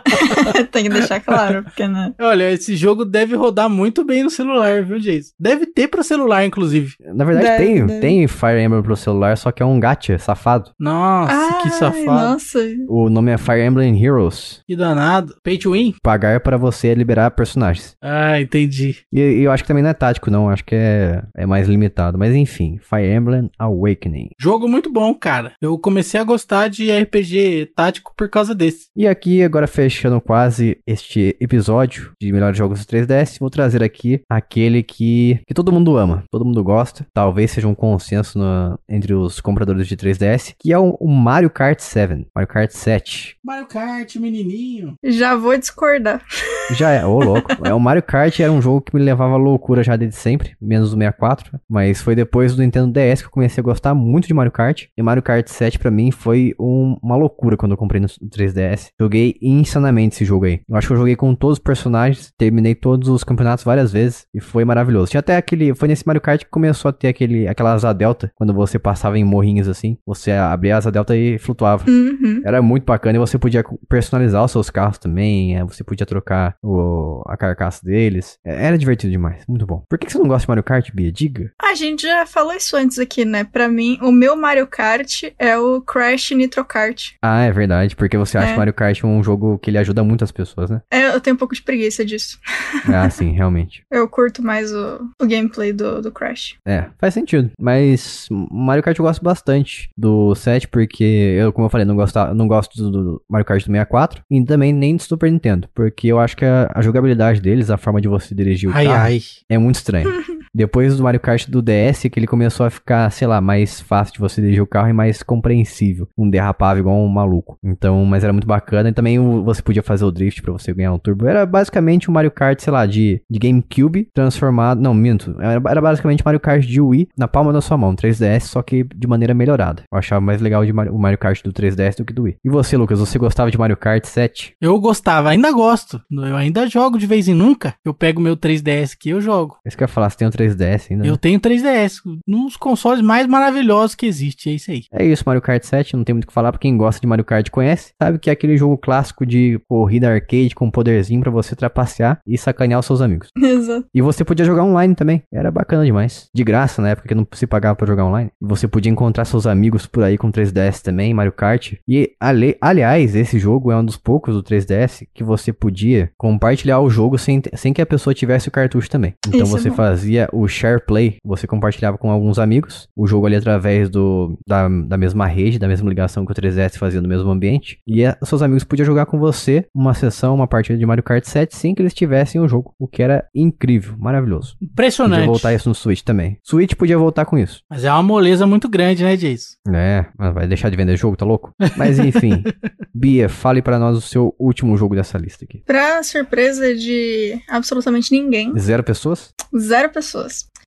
(laughs) Tem que deixar claro, porque né? Olha, esse jogo deve rodar muito bem no celular, viu, Jason? Deve ter pra celular, inclusive. Na verdade, Deve, tem, deve. tem Fire Emblem pro celular, só que é um gacha safado. Nossa, que Ai, safado. Nossa. O nome é Fire Emblem Heroes. Que danado. Pay to win? Pagar para você liberar personagens. Ah, entendi. E, e eu acho que também não é tático, não. Acho que é, é mais limitado. Mas enfim, Fire Emblem Awakening. Jogo muito bom, cara. Eu comecei a gostar de RPG tático por causa desse. E aqui, agora fechando quase este episódio de melhores jogos do 3DS, vou trazer aqui aquele que, que todo mundo ama, todo mundo gosta, talvez seja um consenso no- entre os compradores de 3DS, que é o, o Mario Kart 7, Mario Kart 7. Mario Kart, menininho. Já vou discordar. (laughs) Já é, ô louco. É, o Mario Kart era um jogo que me levava à loucura já desde sempre, menos o 64, mas foi depois do Nintendo DS que eu comecei a gostar muito de Mario Kart, e Mario Kart 7 pra mim foi um- uma loucura quando eu comprei no 3DS. Joguei insanamente esse jogo aí. Eu acho que eu joguei com todos os personagens, terminei todos os campeonatos várias vezes e foi maravilhoso. Tinha até aquele, foi nesse Mario Kart que começou a ter aquele aquela asa delta, quando você passava em morrinhos assim, você abria a asa delta e flutuava. Uhum. Era muito bacana e você podia personalizar os seus carros também, é, você podia trocar o, a carcaça deles. É, Era divertido demais, muito bom. Por que que você não gosta de Mario Kart, Bia? Diga. A gente já falou isso antes aqui, né? Pra mim, o meu Mario Kart é o Crash Nitro Kart. Ah, é verdade, porque você acha É. Mario Kart um jogo que ele ajuda muito as pessoas, né? É, eu tenho um pouco de preguiça disso. (laughs) Ah, sim, realmente. Eu curto mais o, o gameplay do, do Crash. É, faz sentido. Mas Mario Kart eu gosto bastante do 7, porque eu, como eu falei, não gosto, não gosto do, do Mario Kart do 64 e também nem do Super Nintendo, porque eu acho que a, a jogabilidade deles, a forma de você dirigir o Ai, carro, ai. é muito estranho. (laughs) Depois do Mario Kart do DS, que ele começou a ficar, sei lá, mais fácil de você dirigir o carro e mais compreensível. Um derrapava igual um maluco. Então, mas era muito bacana. E também o- você podia fazer o drift pra você ganhar um turbo. Era basicamente um Mario Kart, sei lá, de, de GameCube transformado. Não, minto. Era, era basicamente Mario Kart de Wii na palma da sua mão, 3DS, só que de maneira melhorada. Eu achava mais legal de Mario- o Mario Kart do 3DS do que do Wii. E você, Lucas, você gostava de Mario Kart 7? Eu gostava, ainda gosto. Eu ainda jogo de vez em nunca. Eu pego meu 3DS aqui e eu jogo. Esse que eu ia falar, você tem o 3DS ainda? né? Eu tenho 3DS, nos consoles mais maravilhosos que existe, é isso aí. É isso, Mario Kart 7, não tem muito o que falar, pra quem gosta de Mario Kart conhece, sabe que é aquele jogo clássico de corrida arcade com poderzinho pra você trapacear e sacanear os seus amigos. (laughs) Exato. E você podia jogar online também, era bacana demais. De graça na época que não se pagava pra jogar online. E você podia encontrar seus amigos por aí com 3DS também, Mario Kart. E ale- aliás, esse jogo é um dos poucos do 3DS que você podia compartilhar o jogo sem, sem que a pessoa tivesse o cartucho também. Então Isso é você bom. fazia o share play, você compartilhava com alguns amigos o jogo ali através do, da, da mesma rede, da mesma ligação que o 3DS fazia no mesmo ambiente. E eh, seus amigos podiam jogar com você uma sessão, uma partida de Mario Kart 7 sem que eles tivessem o jogo, o que era incrível, maravilhoso. Podia Impressionante. voltar isso no Switch também. Switch podia voltar com isso. Mas é uma moleza muito grande, né, Jason? É, mas vai deixar de vender jogo, tá louco? Mas enfim, (laughs) Bia, fale pra nós o seu último jogo dessa lista aqui. Pra surpresa de absolutamente ninguém, Zero pessoas? zero pessoas.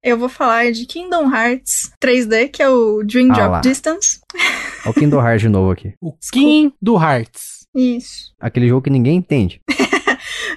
Eu vou falar de Kingdom Hearts 3D, que é o Dream Ah Drop lá. Distance. Olha o Kingdom Hearts de novo aqui. O King do Hearts. Isso. Aquele jogo que ninguém entende. (laughs)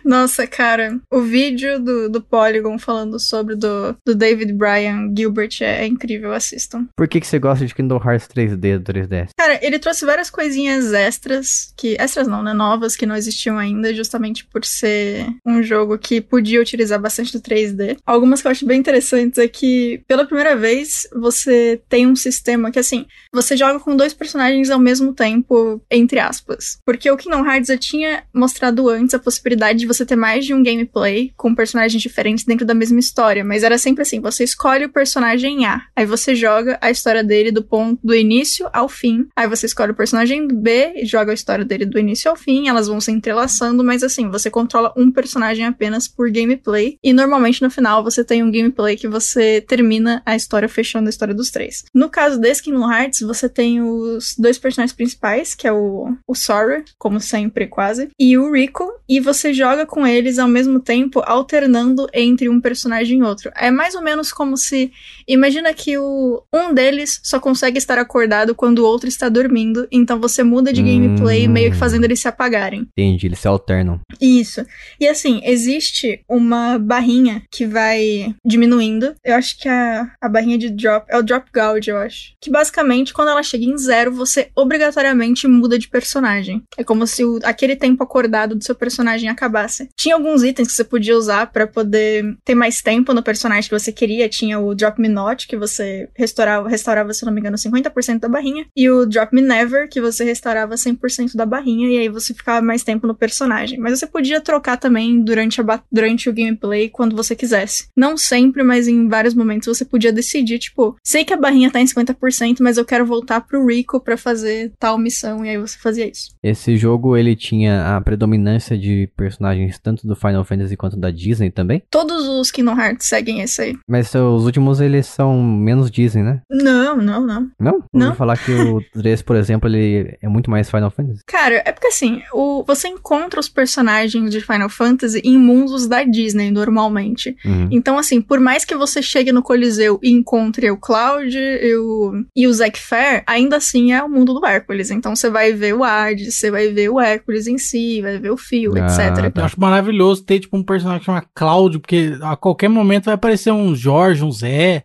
Nossa, cara, o vídeo do, do Polygon falando sobre do, do David Bryan Gilbert é, é incrível, assistam. Por que, que você gosta de Kingdom Hearts 3D do 3DS? Cara, ele trouxe várias coisinhas extras, que. Extras não, né? Novas que não existiam ainda, justamente por ser um jogo que podia utilizar bastante do 3D. Algumas que eu acho bem interessantes é que, pela primeira vez, você tem um sistema que, assim, você joga com dois personagens ao mesmo tempo, entre aspas. Porque o Kingdom Hearts já tinha mostrado antes a possibilidade de você ter mais de um gameplay com personagens diferentes dentro da mesma história, mas era sempre assim, você escolhe o personagem A, aí você joga a história dele do ponto do início ao fim, aí você escolhe o personagem B e joga a história dele do início ao fim, elas vão se entrelaçando, mas assim, você controla um personagem apenas por gameplay, e normalmente no final você tem um gameplay que você termina a história fechando a história dos três. No caso desse Kingdom Hearts, você tem os dois personagens principais, que é o, o Sora, como sempre, quase, e o Rico, e você joga com eles ao mesmo tempo, alternando entre um personagem e outro. É mais ou menos como se. Imagina que o um deles só consegue estar acordado quando o outro está dormindo, então você muda de gameplay, Hum. meio que fazendo eles se apagarem. Entendi, eles se alternam. Isso. E assim, existe uma barrinha que vai diminuindo. Eu acho que a, a barrinha de drop é o drop gauge, eu acho. Que basicamente, quando ela chega em zero, você obrigatoriamente muda de personagem. É como se o- aquele tempo acordado do seu personagem acabasse. Tinha alguns itens que você podia usar pra poder ter mais tempo no personagem que você queria. Tinha o drop me que você restaurava, restaurava, se não me engano, 50% da barrinha. E o drop me never, que você restaurava 100% da barrinha. E aí você ficava mais tempo no personagem. Mas você podia trocar também durante, a durante o gameplay quando você quisesse. Não sempre, mas em vários momentos você podia decidir, tipo, sei que a barrinha tá em 50%, mas eu quero voltar pro Rico pra fazer tal missão. E aí você fazia isso. Esse jogo, ele tinha a predominância de personagens tanto do Final Fantasy quanto da Disney também. Todos os Kingdom Hearts seguem esse aí. Mas os últimos, eles são menos Disney, né? Não, não, não. Não? Não. Ouvi falar que o (laughs) 3, por exemplo, ele é muito mais Final Fantasy. Cara, é porque assim, o, você encontra os personagens de Final Fantasy em mundos da Disney, normalmente. Uhum. Então, assim, por mais que você chegue no Coliseu e encontre o Cloud e o, e o Zack Fair, ainda assim é o mundo do Hércules. Então você vai ver o Hades, você vai ver o Hércules em si, vai ver o Fio, Ah, etc. tá. Eu acho maravilhoso ter, tipo, um personagem que chama Cláudio, porque a qualquer momento vai aparecer um Jorge, um Zé.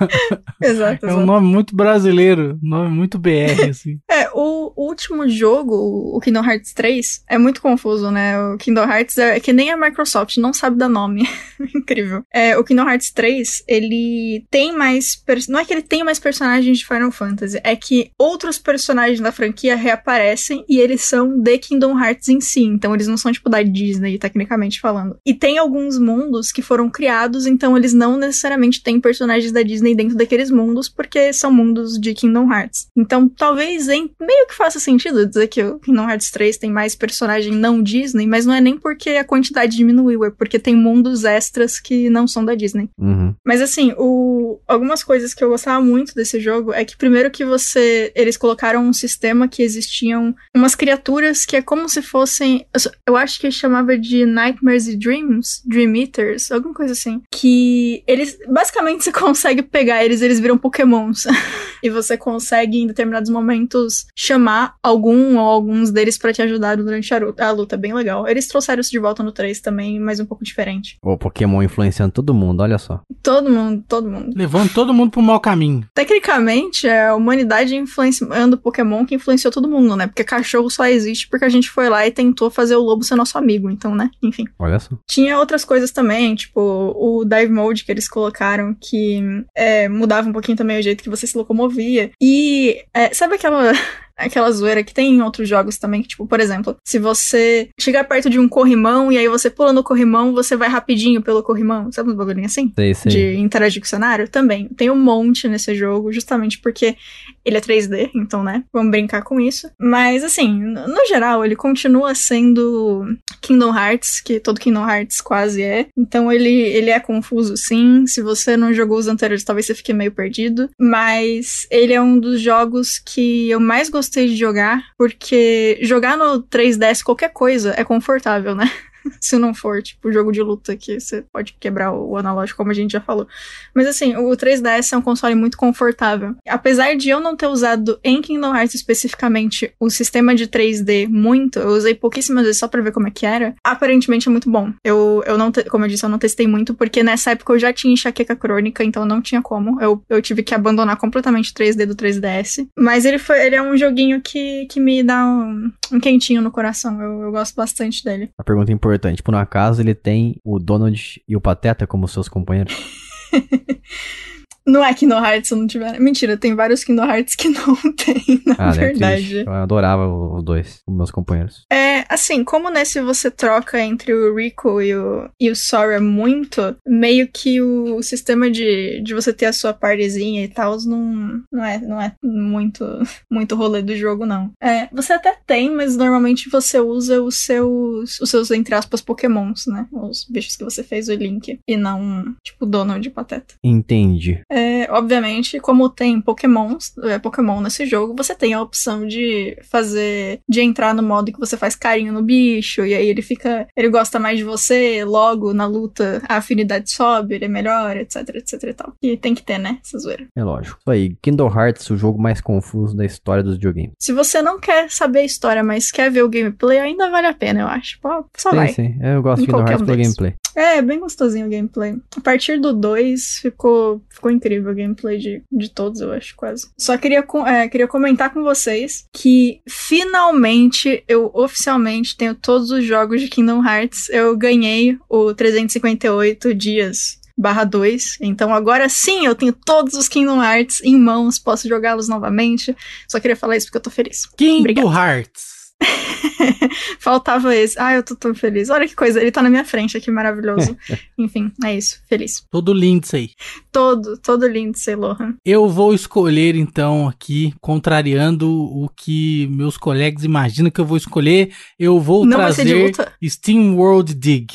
(laughs) Exato, É um exato. nome muito brasileiro, nome muito BR, assim. (laughs) É, o último jogo, o Kingdom Hearts 3, é muito confuso, né? O Kingdom Hearts é que nem a Microsoft, não sabe dar nome. (laughs) Incrível. É, o Kingdom Hearts 3, ele tem mais. Não é que ele tem mais personagens de Final Fantasy, é que outros personagens da franquia reaparecem e eles são de Kingdom Hearts em si. Então eles não são tipo da Disney, tecnicamente falando. E tem alguns mundos que foram criados, então eles não necessariamente têm personagens da Disney dentro daqueles mundos, porque são mundos de Kingdom Hearts. Então talvez em- meio que faça sentido dizer que o Kingdom Hearts 3 tem mais personagem não Disney, mas não é nem porque a quantidade diminuiu, é porque tem mundos extras que não são da Disney. Uhum. Mas assim, o... algumas coisas que eu gostava muito desse jogo é que primeiro que você. Eles colocaram um sistema que existiam umas criaturas que é como se fossem. Eu acho que chamava de Nightmares e Dreams, Dream Eaters, alguma coisa assim. Que eles. Basicamente (laughs) você consegue pegar eles, eles viram pokémons. (laughs) e você consegue, em determinados momentos, chamar algum ou alguns deles pra te ajudar durante a luta. A luta é bem legal. Eles trouxeram isso de volta no 3 também, mas um pouco diferente. O Pokémon influenciando todo mundo, olha só. Todo mundo, todo mundo. Levando todo mundo pro mau caminho. Tecnicamente, é a humanidade influenciando Pokémon que influenciou todo mundo, né? Porque cachorro só existe porque a gente foi lá e tentou fazer o lobo ser nosso amigo, então, né? Enfim. Olha só. Tinha outras coisas também, tipo o Dive Mode que eles colocaram, que é, mudava um pouquinho também o jeito que você se locomovia. E é, sabe aquela. Aquela zoeira que tem em outros jogos também, que, tipo, por exemplo, se você chegar perto de um corrimão e aí você pula no corrimão, você vai rapidinho pelo corrimão. Sabe uns bagulhinhos assim? Sei, sei. de interagir com o cenário? Também. Tem um monte nesse jogo, justamente porque ele é 3D, então, né? Vamos brincar com isso. Mas, assim, no no geral, ele continua sendo Kingdom Hearts, que todo Kingdom Hearts quase é. Então, ele, ele é confuso, sim. Se você não jogou os anteriores, talvez você fique meio perdido. Mas ele é um dos jogos que eu mais gostei de jogar, porque jogar no 3DS qualquer coisa é confortável, né? (laughs) Se não for, tipo, jogo de luta que você pode quebrar o analógico, como a gente já falou. Mas assim, o 3DS é um console muito confortável. Apesar de eu não ter usado em Kingdom Hearts especificamente o sistema de 3D muito, eu usei pouquíssimas vezes só pra ver como é que era. Aparentemente é muito bom. Eu, eu não, como eu disse, eu não testei muito, porque nessa época eu já tinha enxaqueca crônica, então não tinha como. Eu, eu tive que abandonar completamente o 3D do 3DS. Mas ele foi, ele é um joguinho que, que me dá um, um quentinho no coração. Eu, eu gosto bastante dele. A pergunta importante. Por um acaso ele tem o Donald e o Pateta como seus companheiros? (laughs) Não é Kingdom Hearts se não tiver. Mentira, tem vários Kingdom Hearts que não (laughs) tem, na Ah, né? verdade. Triste. Eu adorava os dois, meus companheiros. É, assim, como nesse você troca entre o Rico e o, e o Sora muito, meio que o sistema de, de você ter a sua partezinha e tal não, não, é, não é muito, (laughs) muito rolê do jogo, não. É, você até tem, mas normalmente você usa os seus, os seus, entre aspas, pokémons, né? Os bichos que você fez o Link, e não, tipo, Donald e Pateta. Entendi. É, obviamente, como tem Pokémons, é, Pokémon nesse jogo, você tem a opção de fazer. de entrar no modo que você faz carinho no bicho, e aí ele fica. ele gosta mais de você, logo na luta a afinidade sobe, ele é melhor, etc, etc e tal. E tem que ter, né? Essa zoeira. É lógico. Isso aí. Kingdom Hearts, o jogo mais confuso da história dos videogames. Se você não quer saber a história, mas quer ver o gameplay, ainda vale a pena, eu acho. Pô, só sim, vai. sim. Eu gosto de Kingdom qualquer Hearts um pelo gameplay. É, bem gostosinho o gameplay. A partir do 2 ficou, ficou incrível o gameplay de, de todos, eu acho, quase. Só queria, é, queria comentar com vocês que finalmente eu oficialmente tenho todos os jogos de Kingdom Hearts. Eu ganhei o 358 dias. Barra 2. Então agora sim eu tenho todos os Kingdom Hearts em mãos, posso jogá-los novamente. Só queria falar isso porque eu tô feliz. Kingdom. Hearts. (laughs) Faltava esse. Ah, eu tô tão feliz. Olha que coisa, ele tá na minha frente aqui, maravilhoso. (laughs) Enfim, é isso. Feliz. Todo Lindsay. Todo, todo lindo, sei Lohan. Eu vou escolher então aqui, contrariando o que meus colegas imaginam que eu vou escolher, eu vou Não trazer? Steam World Dig.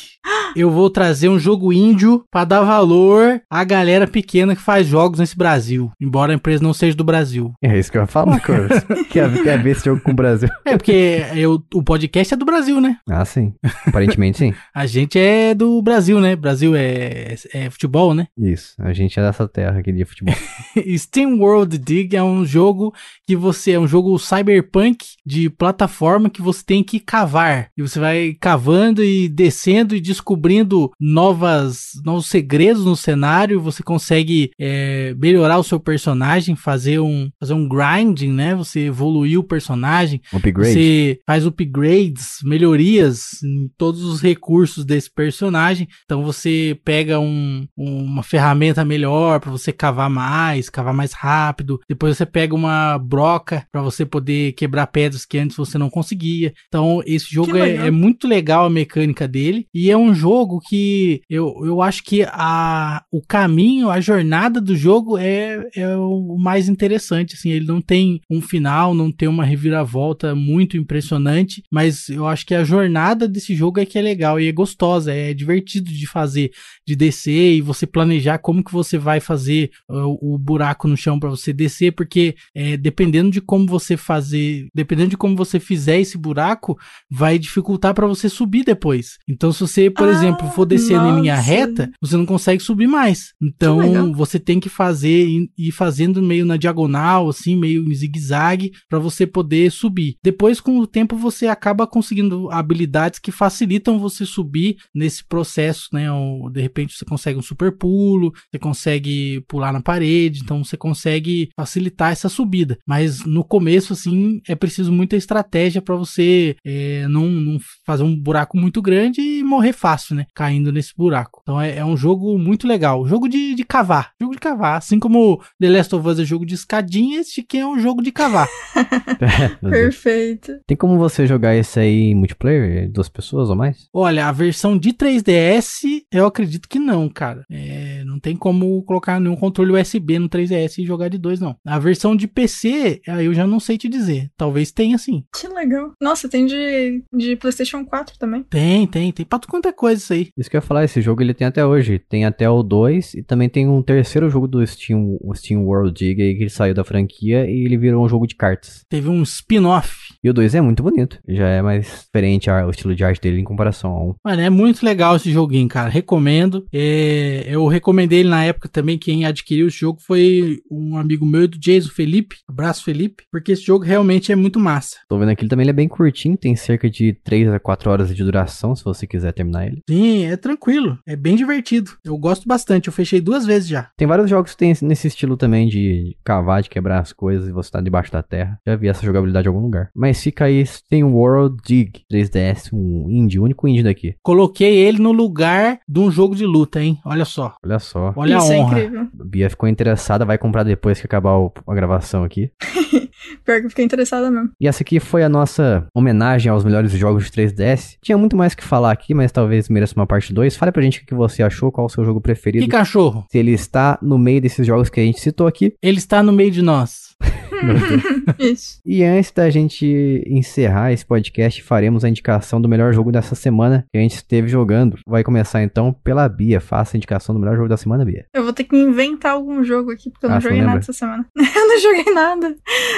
Eu vou trazer um jogo índio pra dar valor à galera pequena que faz jogos nesse Brasil, embora a empresa não seja do Brasil. É isso que eu ia falar, (laughs) Corvus. quer, quer ver esse jogo com o Brasil? É porque eu, o podcast é do Brasil, né? Ah, sim. Aparentemente sim. (laughs) A gente é do Brasil, né? Brasil é, é futebol, né? Isso. A gente é dessa terra aqui de futebol. (laughs) Steam World Dig é um jogo que você é um jogo cyberpunk de plataforma que você tem que cavar. E você vai cavando e descendo e descobrindo novas, novos segredos no cenário, você consegue é, melhorar o seu personagem, fazer um, fazer um grinding, né? Você evoluir o personagem. Upgrade. Você faz upgrades, melhorias em todos os recursos desse personagem. Então você pega um, uma ferramenta melhor para você cavar mais, cavar mais rápido. Depois você pega uma broca para você poder quebrar pedras que antes você não conseguia. Então esse jogo é, é, muito legal a mecânica dele e é um jogo que eu, eu acho que a, o caminho, a jornada do jogo é, é o mais interessante. Assim, ele não tem um final, não tem uma reviravolta muito impressionante, mas eu acho que a jornada desse jogo é que é legal e é gostosa, é divertido de fazer, de descer e você planejar como que você vai fazer uh, o buraco no chão para você descer, porque é, dependendo de como você fazer, dependendo de como você fizer esse buraco, vai dificultar para você subir depois. Então, se você, por ah, exemplo, for descendo nossa. em linha reta, você não consegue subir mais. Então, você tem que fazer e ir fazendo meio na diagonal, assim, meio em zigue-zague, para você poder subir. Depois, com o tempo, você acaba conseguindo habilidades que facilitam você subir nesse processo, né? Ou, de repente, você consegue um super pulo, você consegue pular na parede, então você consegue facilitar essa subida. Mas no começo, assim, é preciso muita estratégia para você é, não, não, fazer um buraco muito grande e morrer fácil, né? Caindo nesse buraco. Então é, é um jogo muito legal. Jogo de, de cavar. Jogo de cavar. Assim como The Last of Us é jogo de escadinha, esse aqui é um jogo de cavar. (laughs) (laughs) Perfeito. Tem como você jogar esse aí em multiplayer? Duas pessoas ou mais? Olha, a versão de 3DS, eu acredito que não, cara. É, não tem como colocar nenhum controle USB no 3DS e jogar de dois, não. A versão de PC, aí eu já não sei te dizer. Talvez tenha sim. Que legal. Nossa, tem de, de PlayStation 4 também. Tem, tem. Tem pra quanto é coisa isso aí. Isso que eu ia falar, esse jogo ele tem até hoje. Tem até o 2 e também tem um terceiro jogo do Steam, o Steam World Dig aí, que ele saiu da franquia e ele virou um jogo de cartas. Teve um spin-off. E o 2 é muito bonito. Já é mais diferente o estilo de arte dele em comparação ao 1. Mano, é muito legal esse joguinho, cara. Recomendo. É, eu recomendei ele na época também. Quem adquiriu esse jogo foi um amigo meu do Jason Felipe. Abraço, Felipe. Porque esse jogo realmente é muito massa. Tô vendo aqui, ele também ele é bem curtinho. Tem cerca de 3 a 4 horas de duração, se você quiser terminar ele. Sim, é tranquilo. É bem divertido. Eu gosto bastante. Eu fechei duas vezes já. Tem vários jogos que tem nesse estilo também de cavar, de quebrar as coisas e você tá debaixo da terra. Já vi essa jogabilidade em algum lugar. Mas fica aí, tem World Dig 3DS, um indie, o único indie daqui. Coloquei ele no lugar de um jogo de luta, hein? Olha só. Olha só. Olha Isso a honra. É incrível. Bia ficou interessada, vai comprar depois que acabar o, a gravação aqui. (laughs) Pior que eu fiquei interessada mesmo. E essa aqui foi a nossa homenagem aos melhores jogos de 3DS. Tinha muito mais que falar aqui, mas talvez mereça uma parte 2. Fale pra gente o que você achou, qual o seu jogo preferido. Que cachorro? Se ele está no meio desses jogos que a gente citou aqui. Ele está no meio de nós. (laughs) (laughs) Isso. E antes da gente encerrar esse podcast, faremos a indicação do melhor jogo dessa semana que a gente esteve jogando. Vai começar então pela Bia. Faça a indicação do melhor jogo da semana, Bia. Eu vou ter que inventar algum jogo aqui, porque eu não ah, joguei nada essa semana. (laughs) eu não joguei nada.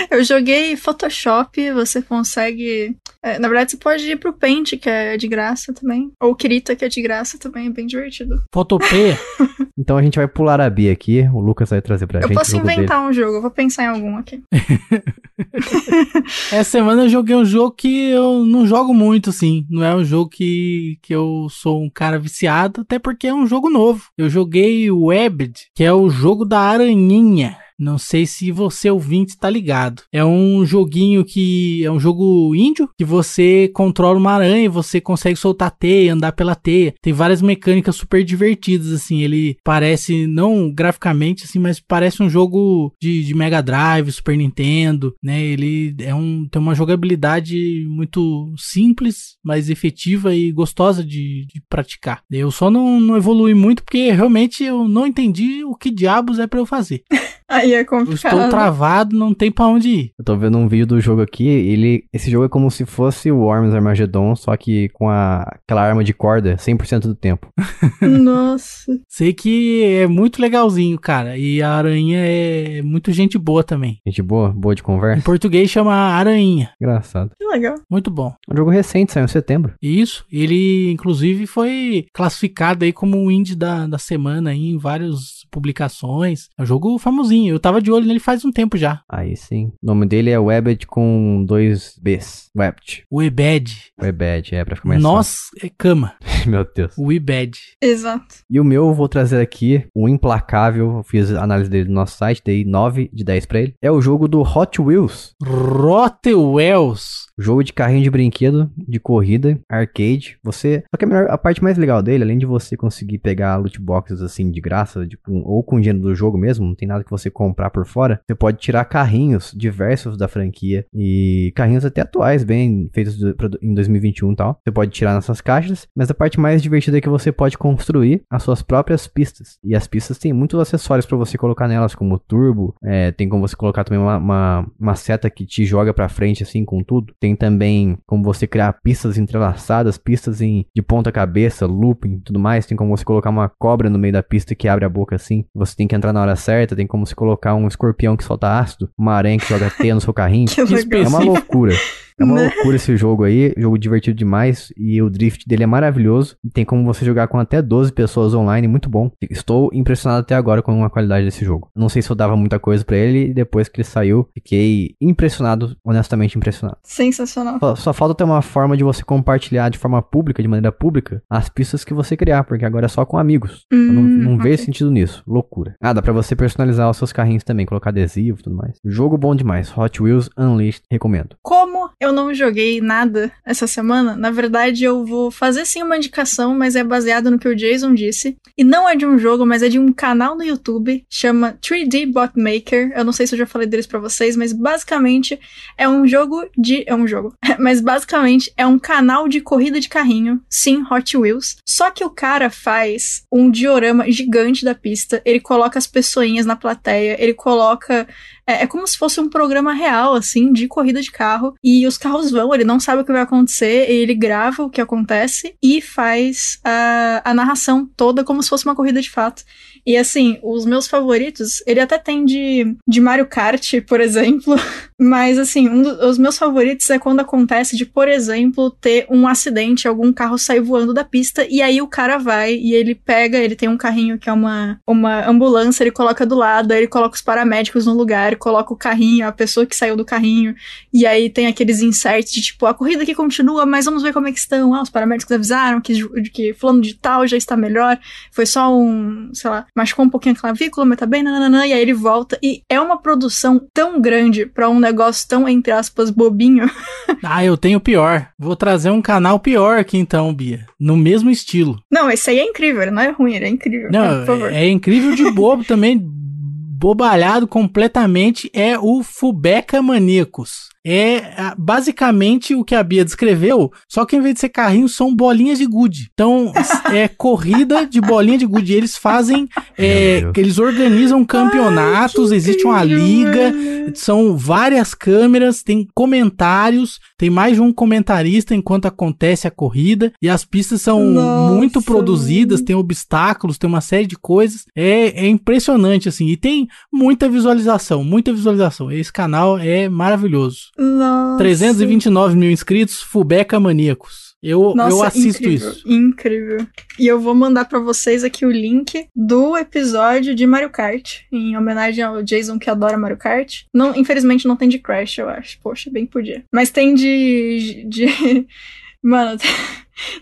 Eu joguei Photoshop, você consegue. É, na verdade, você pode ir pro Paint, que é de graça também. Ou Krita, que é de graça também, é bem divertido. Fotopeia? (laughs) então a gente vai pular a Bia aqui. O Lucas vai trazer pra eu gente. Eu posso inventar dele. um jogo, eu vou pensar em algum aqui. (laughs) Essa semana eu joguei um jogo que eu não jogo muito, assim. Não é um jogo que, que eu sou um cara viciado, até porque é um jogo novo. Eu joguei o Webbed, que é o jogo da aranhinha. Não sei se você ouvinte está ligado. É um joguinho que é um jogo índio que você controla uma aranha, você consegue soltar teia, andar pela teia. Tem várias mecânicas super divertidas assim. Ele parece não graficamente assim, mas parece um jogo de, de Mega Drive, Super Nintendo, né? Ele é um tem uma jogabilidade muito simples, mas efetiva e gostosa de, de praticar. Eu só não, não evolui muito porque realmente eu não entendi o que diabos é para eu fazer. (laughs) Aí é complicado. Estou travado, não tem pra onde ir. Eu tô vendo um vídeo do jogo aqui, ele, esse jogo é como se fosse o Worms Armageddon, só que com a, aquela arma de corda 100% do tempo. (laughs) (laughs) Nossa. Sei que é muito legalzinho, cara, e a aranha é muito gente boa também. Gente boa? Boa de conversa? Em português chama aranha. Engraçado. Que legal. Muito bom. Um jogo recente, saiu em setembro. Isso, ele inclusive foi classificado aí como o indie da, da semana aí, em várias publicações. É um jogo famosinho, eu tava de olho nele faz um tempo já. Aí sim. O nome dele é Webbed com dois Bs. Webbed. Webed. Webed, é, pra ficar mais Nós é cama. Meu Deus. O Ibad. Exato. E o meu, eu vou trazer aqui, o Implacável. Eu fiz a análise dele no nosso site, dei 9 de 10 pra ele. É o jogo do Hot Wheels. Rotwells. Jogo de carrinho de brinquedo, de corrida, arcade. Você. Só que a, melhor- a parte mais legal dele, além de você conseguir pegar loot boxes assim de graça, de- com- ou com dinheiro do jogo mesmo, não tem nada que você comprar por fora. Você pode tirar carrinhos diversos da franquia e carrinhos até atuais, bem feitos do- pra- em 2021 e tal. Você pode tirar nessas caixas, mas a parte mais divertida é que você pode construir as suas próprias pistas. E as pistas têm muitos acessórios pra você colocar nelas, como turbo, é, tem como você colocar também uma, uma, uma seta que te joga pra frente assim com tudo. Tem também como você criar pistas entrelaçadas, pistas em, de ponta cabeça, looping e tudo mais. Tem como você colocar uma cobra no meio da pista que abre a boca assim. Você tem que entrar na hora certa. Tem como você colocar um escorpião que solta ácido, uma aranha que joga teia no seu carrinho. (laughs) Que. É uma loucura. É uma Né? loucura esse jogo aí, jogo divertido demais e o drift dele é maravilhoso. Tem como você jogar com até 12 pessoas online, muito bom. Estou impressionado até agora com a qualidade desse jogo. Não sei se eu dava muita coisa pra ele e depois que ele saiu, fiquei impressionado, honestamente impressionado. Sensacional. Só, só falta ter uma forma de você compartilhar de forma pública, de maneira pública, as pistas que você criar, porque agora é só com amigos. Eu não, Hum, não ok. vejo sentido nisso. Loucura. Ah, dá pra você personalizar os seus carrinhos também, colocar adesivo e tudo mais. Jogo bom demais. Hot Wheels Unleashed, recomendo. Como eu não joguei nada essa semana, na verdade eu vou fazer sim uma indicação, mas é baseado no que o Jason disse. E não é de um jogo, mas é de um canal no YouTube, chama 3D Bot Maker. Eu não sei se eu já falei deles pra vocês, mas basicamente é um jogo de. É um jogo. (laughs) mas basicamente é um canal de corrida de carrinho, sim, Hot Wheels. Só que o cara faz um diorama gigante da pista, ele coloca as pessoinhas na plateia, ele coloca é, é como se fosse um programa real, assim, de corrida de carro. E os carros vão, ele não sabe o que vai acontecer, ele grava o que acontece e faz a, a narração toda como se fosse uma corrida de fato. E assim, os meus favoritos, ele até tem de, de Mario Kart, por exemplo. (laughs) Mas assim, um dos os meus favoritos é quando acontece de, por exemplo, ter um acidente, algum carro sair voando da pista, e aí o cara vai e ele pega, ele tem um carrinho que é uma, uma ambulância, ele coloca do lado, aí ele coloca os paramédicos no lugar, coloca o carrinho, a pessoa que saiu do carrinho, e aí tem aqueles inserts de tipo, a corrida aqui continua, mas vamos ver como é que estão. Ah, os paramédicos avisaram que, que fulano de tal já está melhor, foi só um, sei lá, machucou um pouquinho a clavícula, mas tá bem, nananã, e aí ele volta. E é uma produção tão grande pra um negócio tão, entre aspas, bobinho. (laughs) Ah, eu tenho pior. Vou trazer um canal pior aqui então, Bia. No mesmo estilo. Não, esse aí é incrível, ele não é ruim, ele é incrível. Não, é incrível de (laughs) bobo também. Bobalhado completamente é o Fubeca Maníacos. É ah, basicamente o que a Bia descreveu, só que em vez de ser carrinho, são bolinhas de gude. Então, é (laughs) corrida de bolinha de gude. Eles fazem, é, eles organizam campeonatos, existe uma liga, são várias câmeras, tem comentários, tem mais de um comentarista enquanto acontece a corrida, e as pistas são Nossa, muito produzidas, mano. tem obstáculos, tem uma série de coisas. É, é impressionante, assim, e tem muita visualização, muita visualização. Esse canal é maravilhoso. Nossa. 329 mil inscritos, Fubeca Maníacos. Eu, Nossa, eu assisto incrível, isso. Incrível. E eu vou mandar pra vocês aqui o link do episódio de Mario Kart, em homenagem ao Jason que adora Mario Kart. Não, infelizmente não tem de Crash, eu acho. Poxa, bem podia. Mas tem de. de... (laughs) Mano,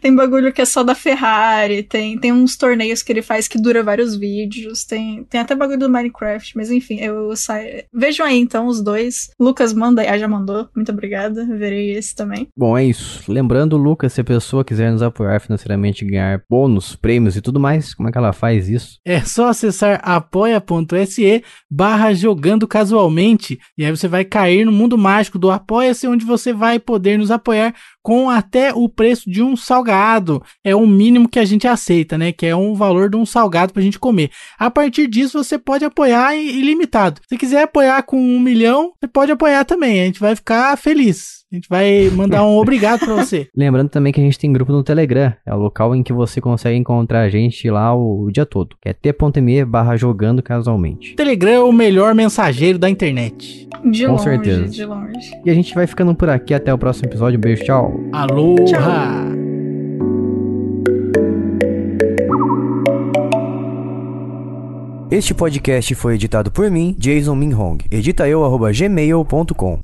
tem bagulho que é só da Ferrari, tem, tem uns torneios que ele faz que dura vários vídeos, tem, tem até bagulho do Minecraft, mas enfim, eu saio. Vejam aí então os dois. Lucas manda, ah, já mandou, muito obrigada, verei esse também. Bom, é isso. Lembrando, Lucas, se a pessoa quiser nos apoiar financeiramente, ganhar bônus, prêmios e tudo mais, como é que ela faz isso? É só acessar apoia.se barra jogando casualmente e aí você vai cair no mundo mágico do Apoia-se, onde você vai poder nos apoiar com até o preço de um salgado. É o mínimo que a gente aceita, né? Que é um valor de um salgado pra gente comer. A partir disso, você pode apoiar ilimitado. Se quiser apoiar com um milhão, você pode apoiar também. A gente vai ficar feliz. A gente vai mandar um obrigado pra você. (laughs) Lembrando também que a gente tem grupo no Telegram. É o local em que você consegue encontrar a gente lá o, o dia todo. Que é t.me barra jogando casualmente. Telegram é o melhor mensageiro da internet. De Com longe, certeza. de longe. E a gente vai ficando por aqui. Até o próximo episódio. Um beijo, tchau. Aloha! Tchau. Este podcast foi editado por mim, Jason Minhong. Edita eu, arroba gmail.com.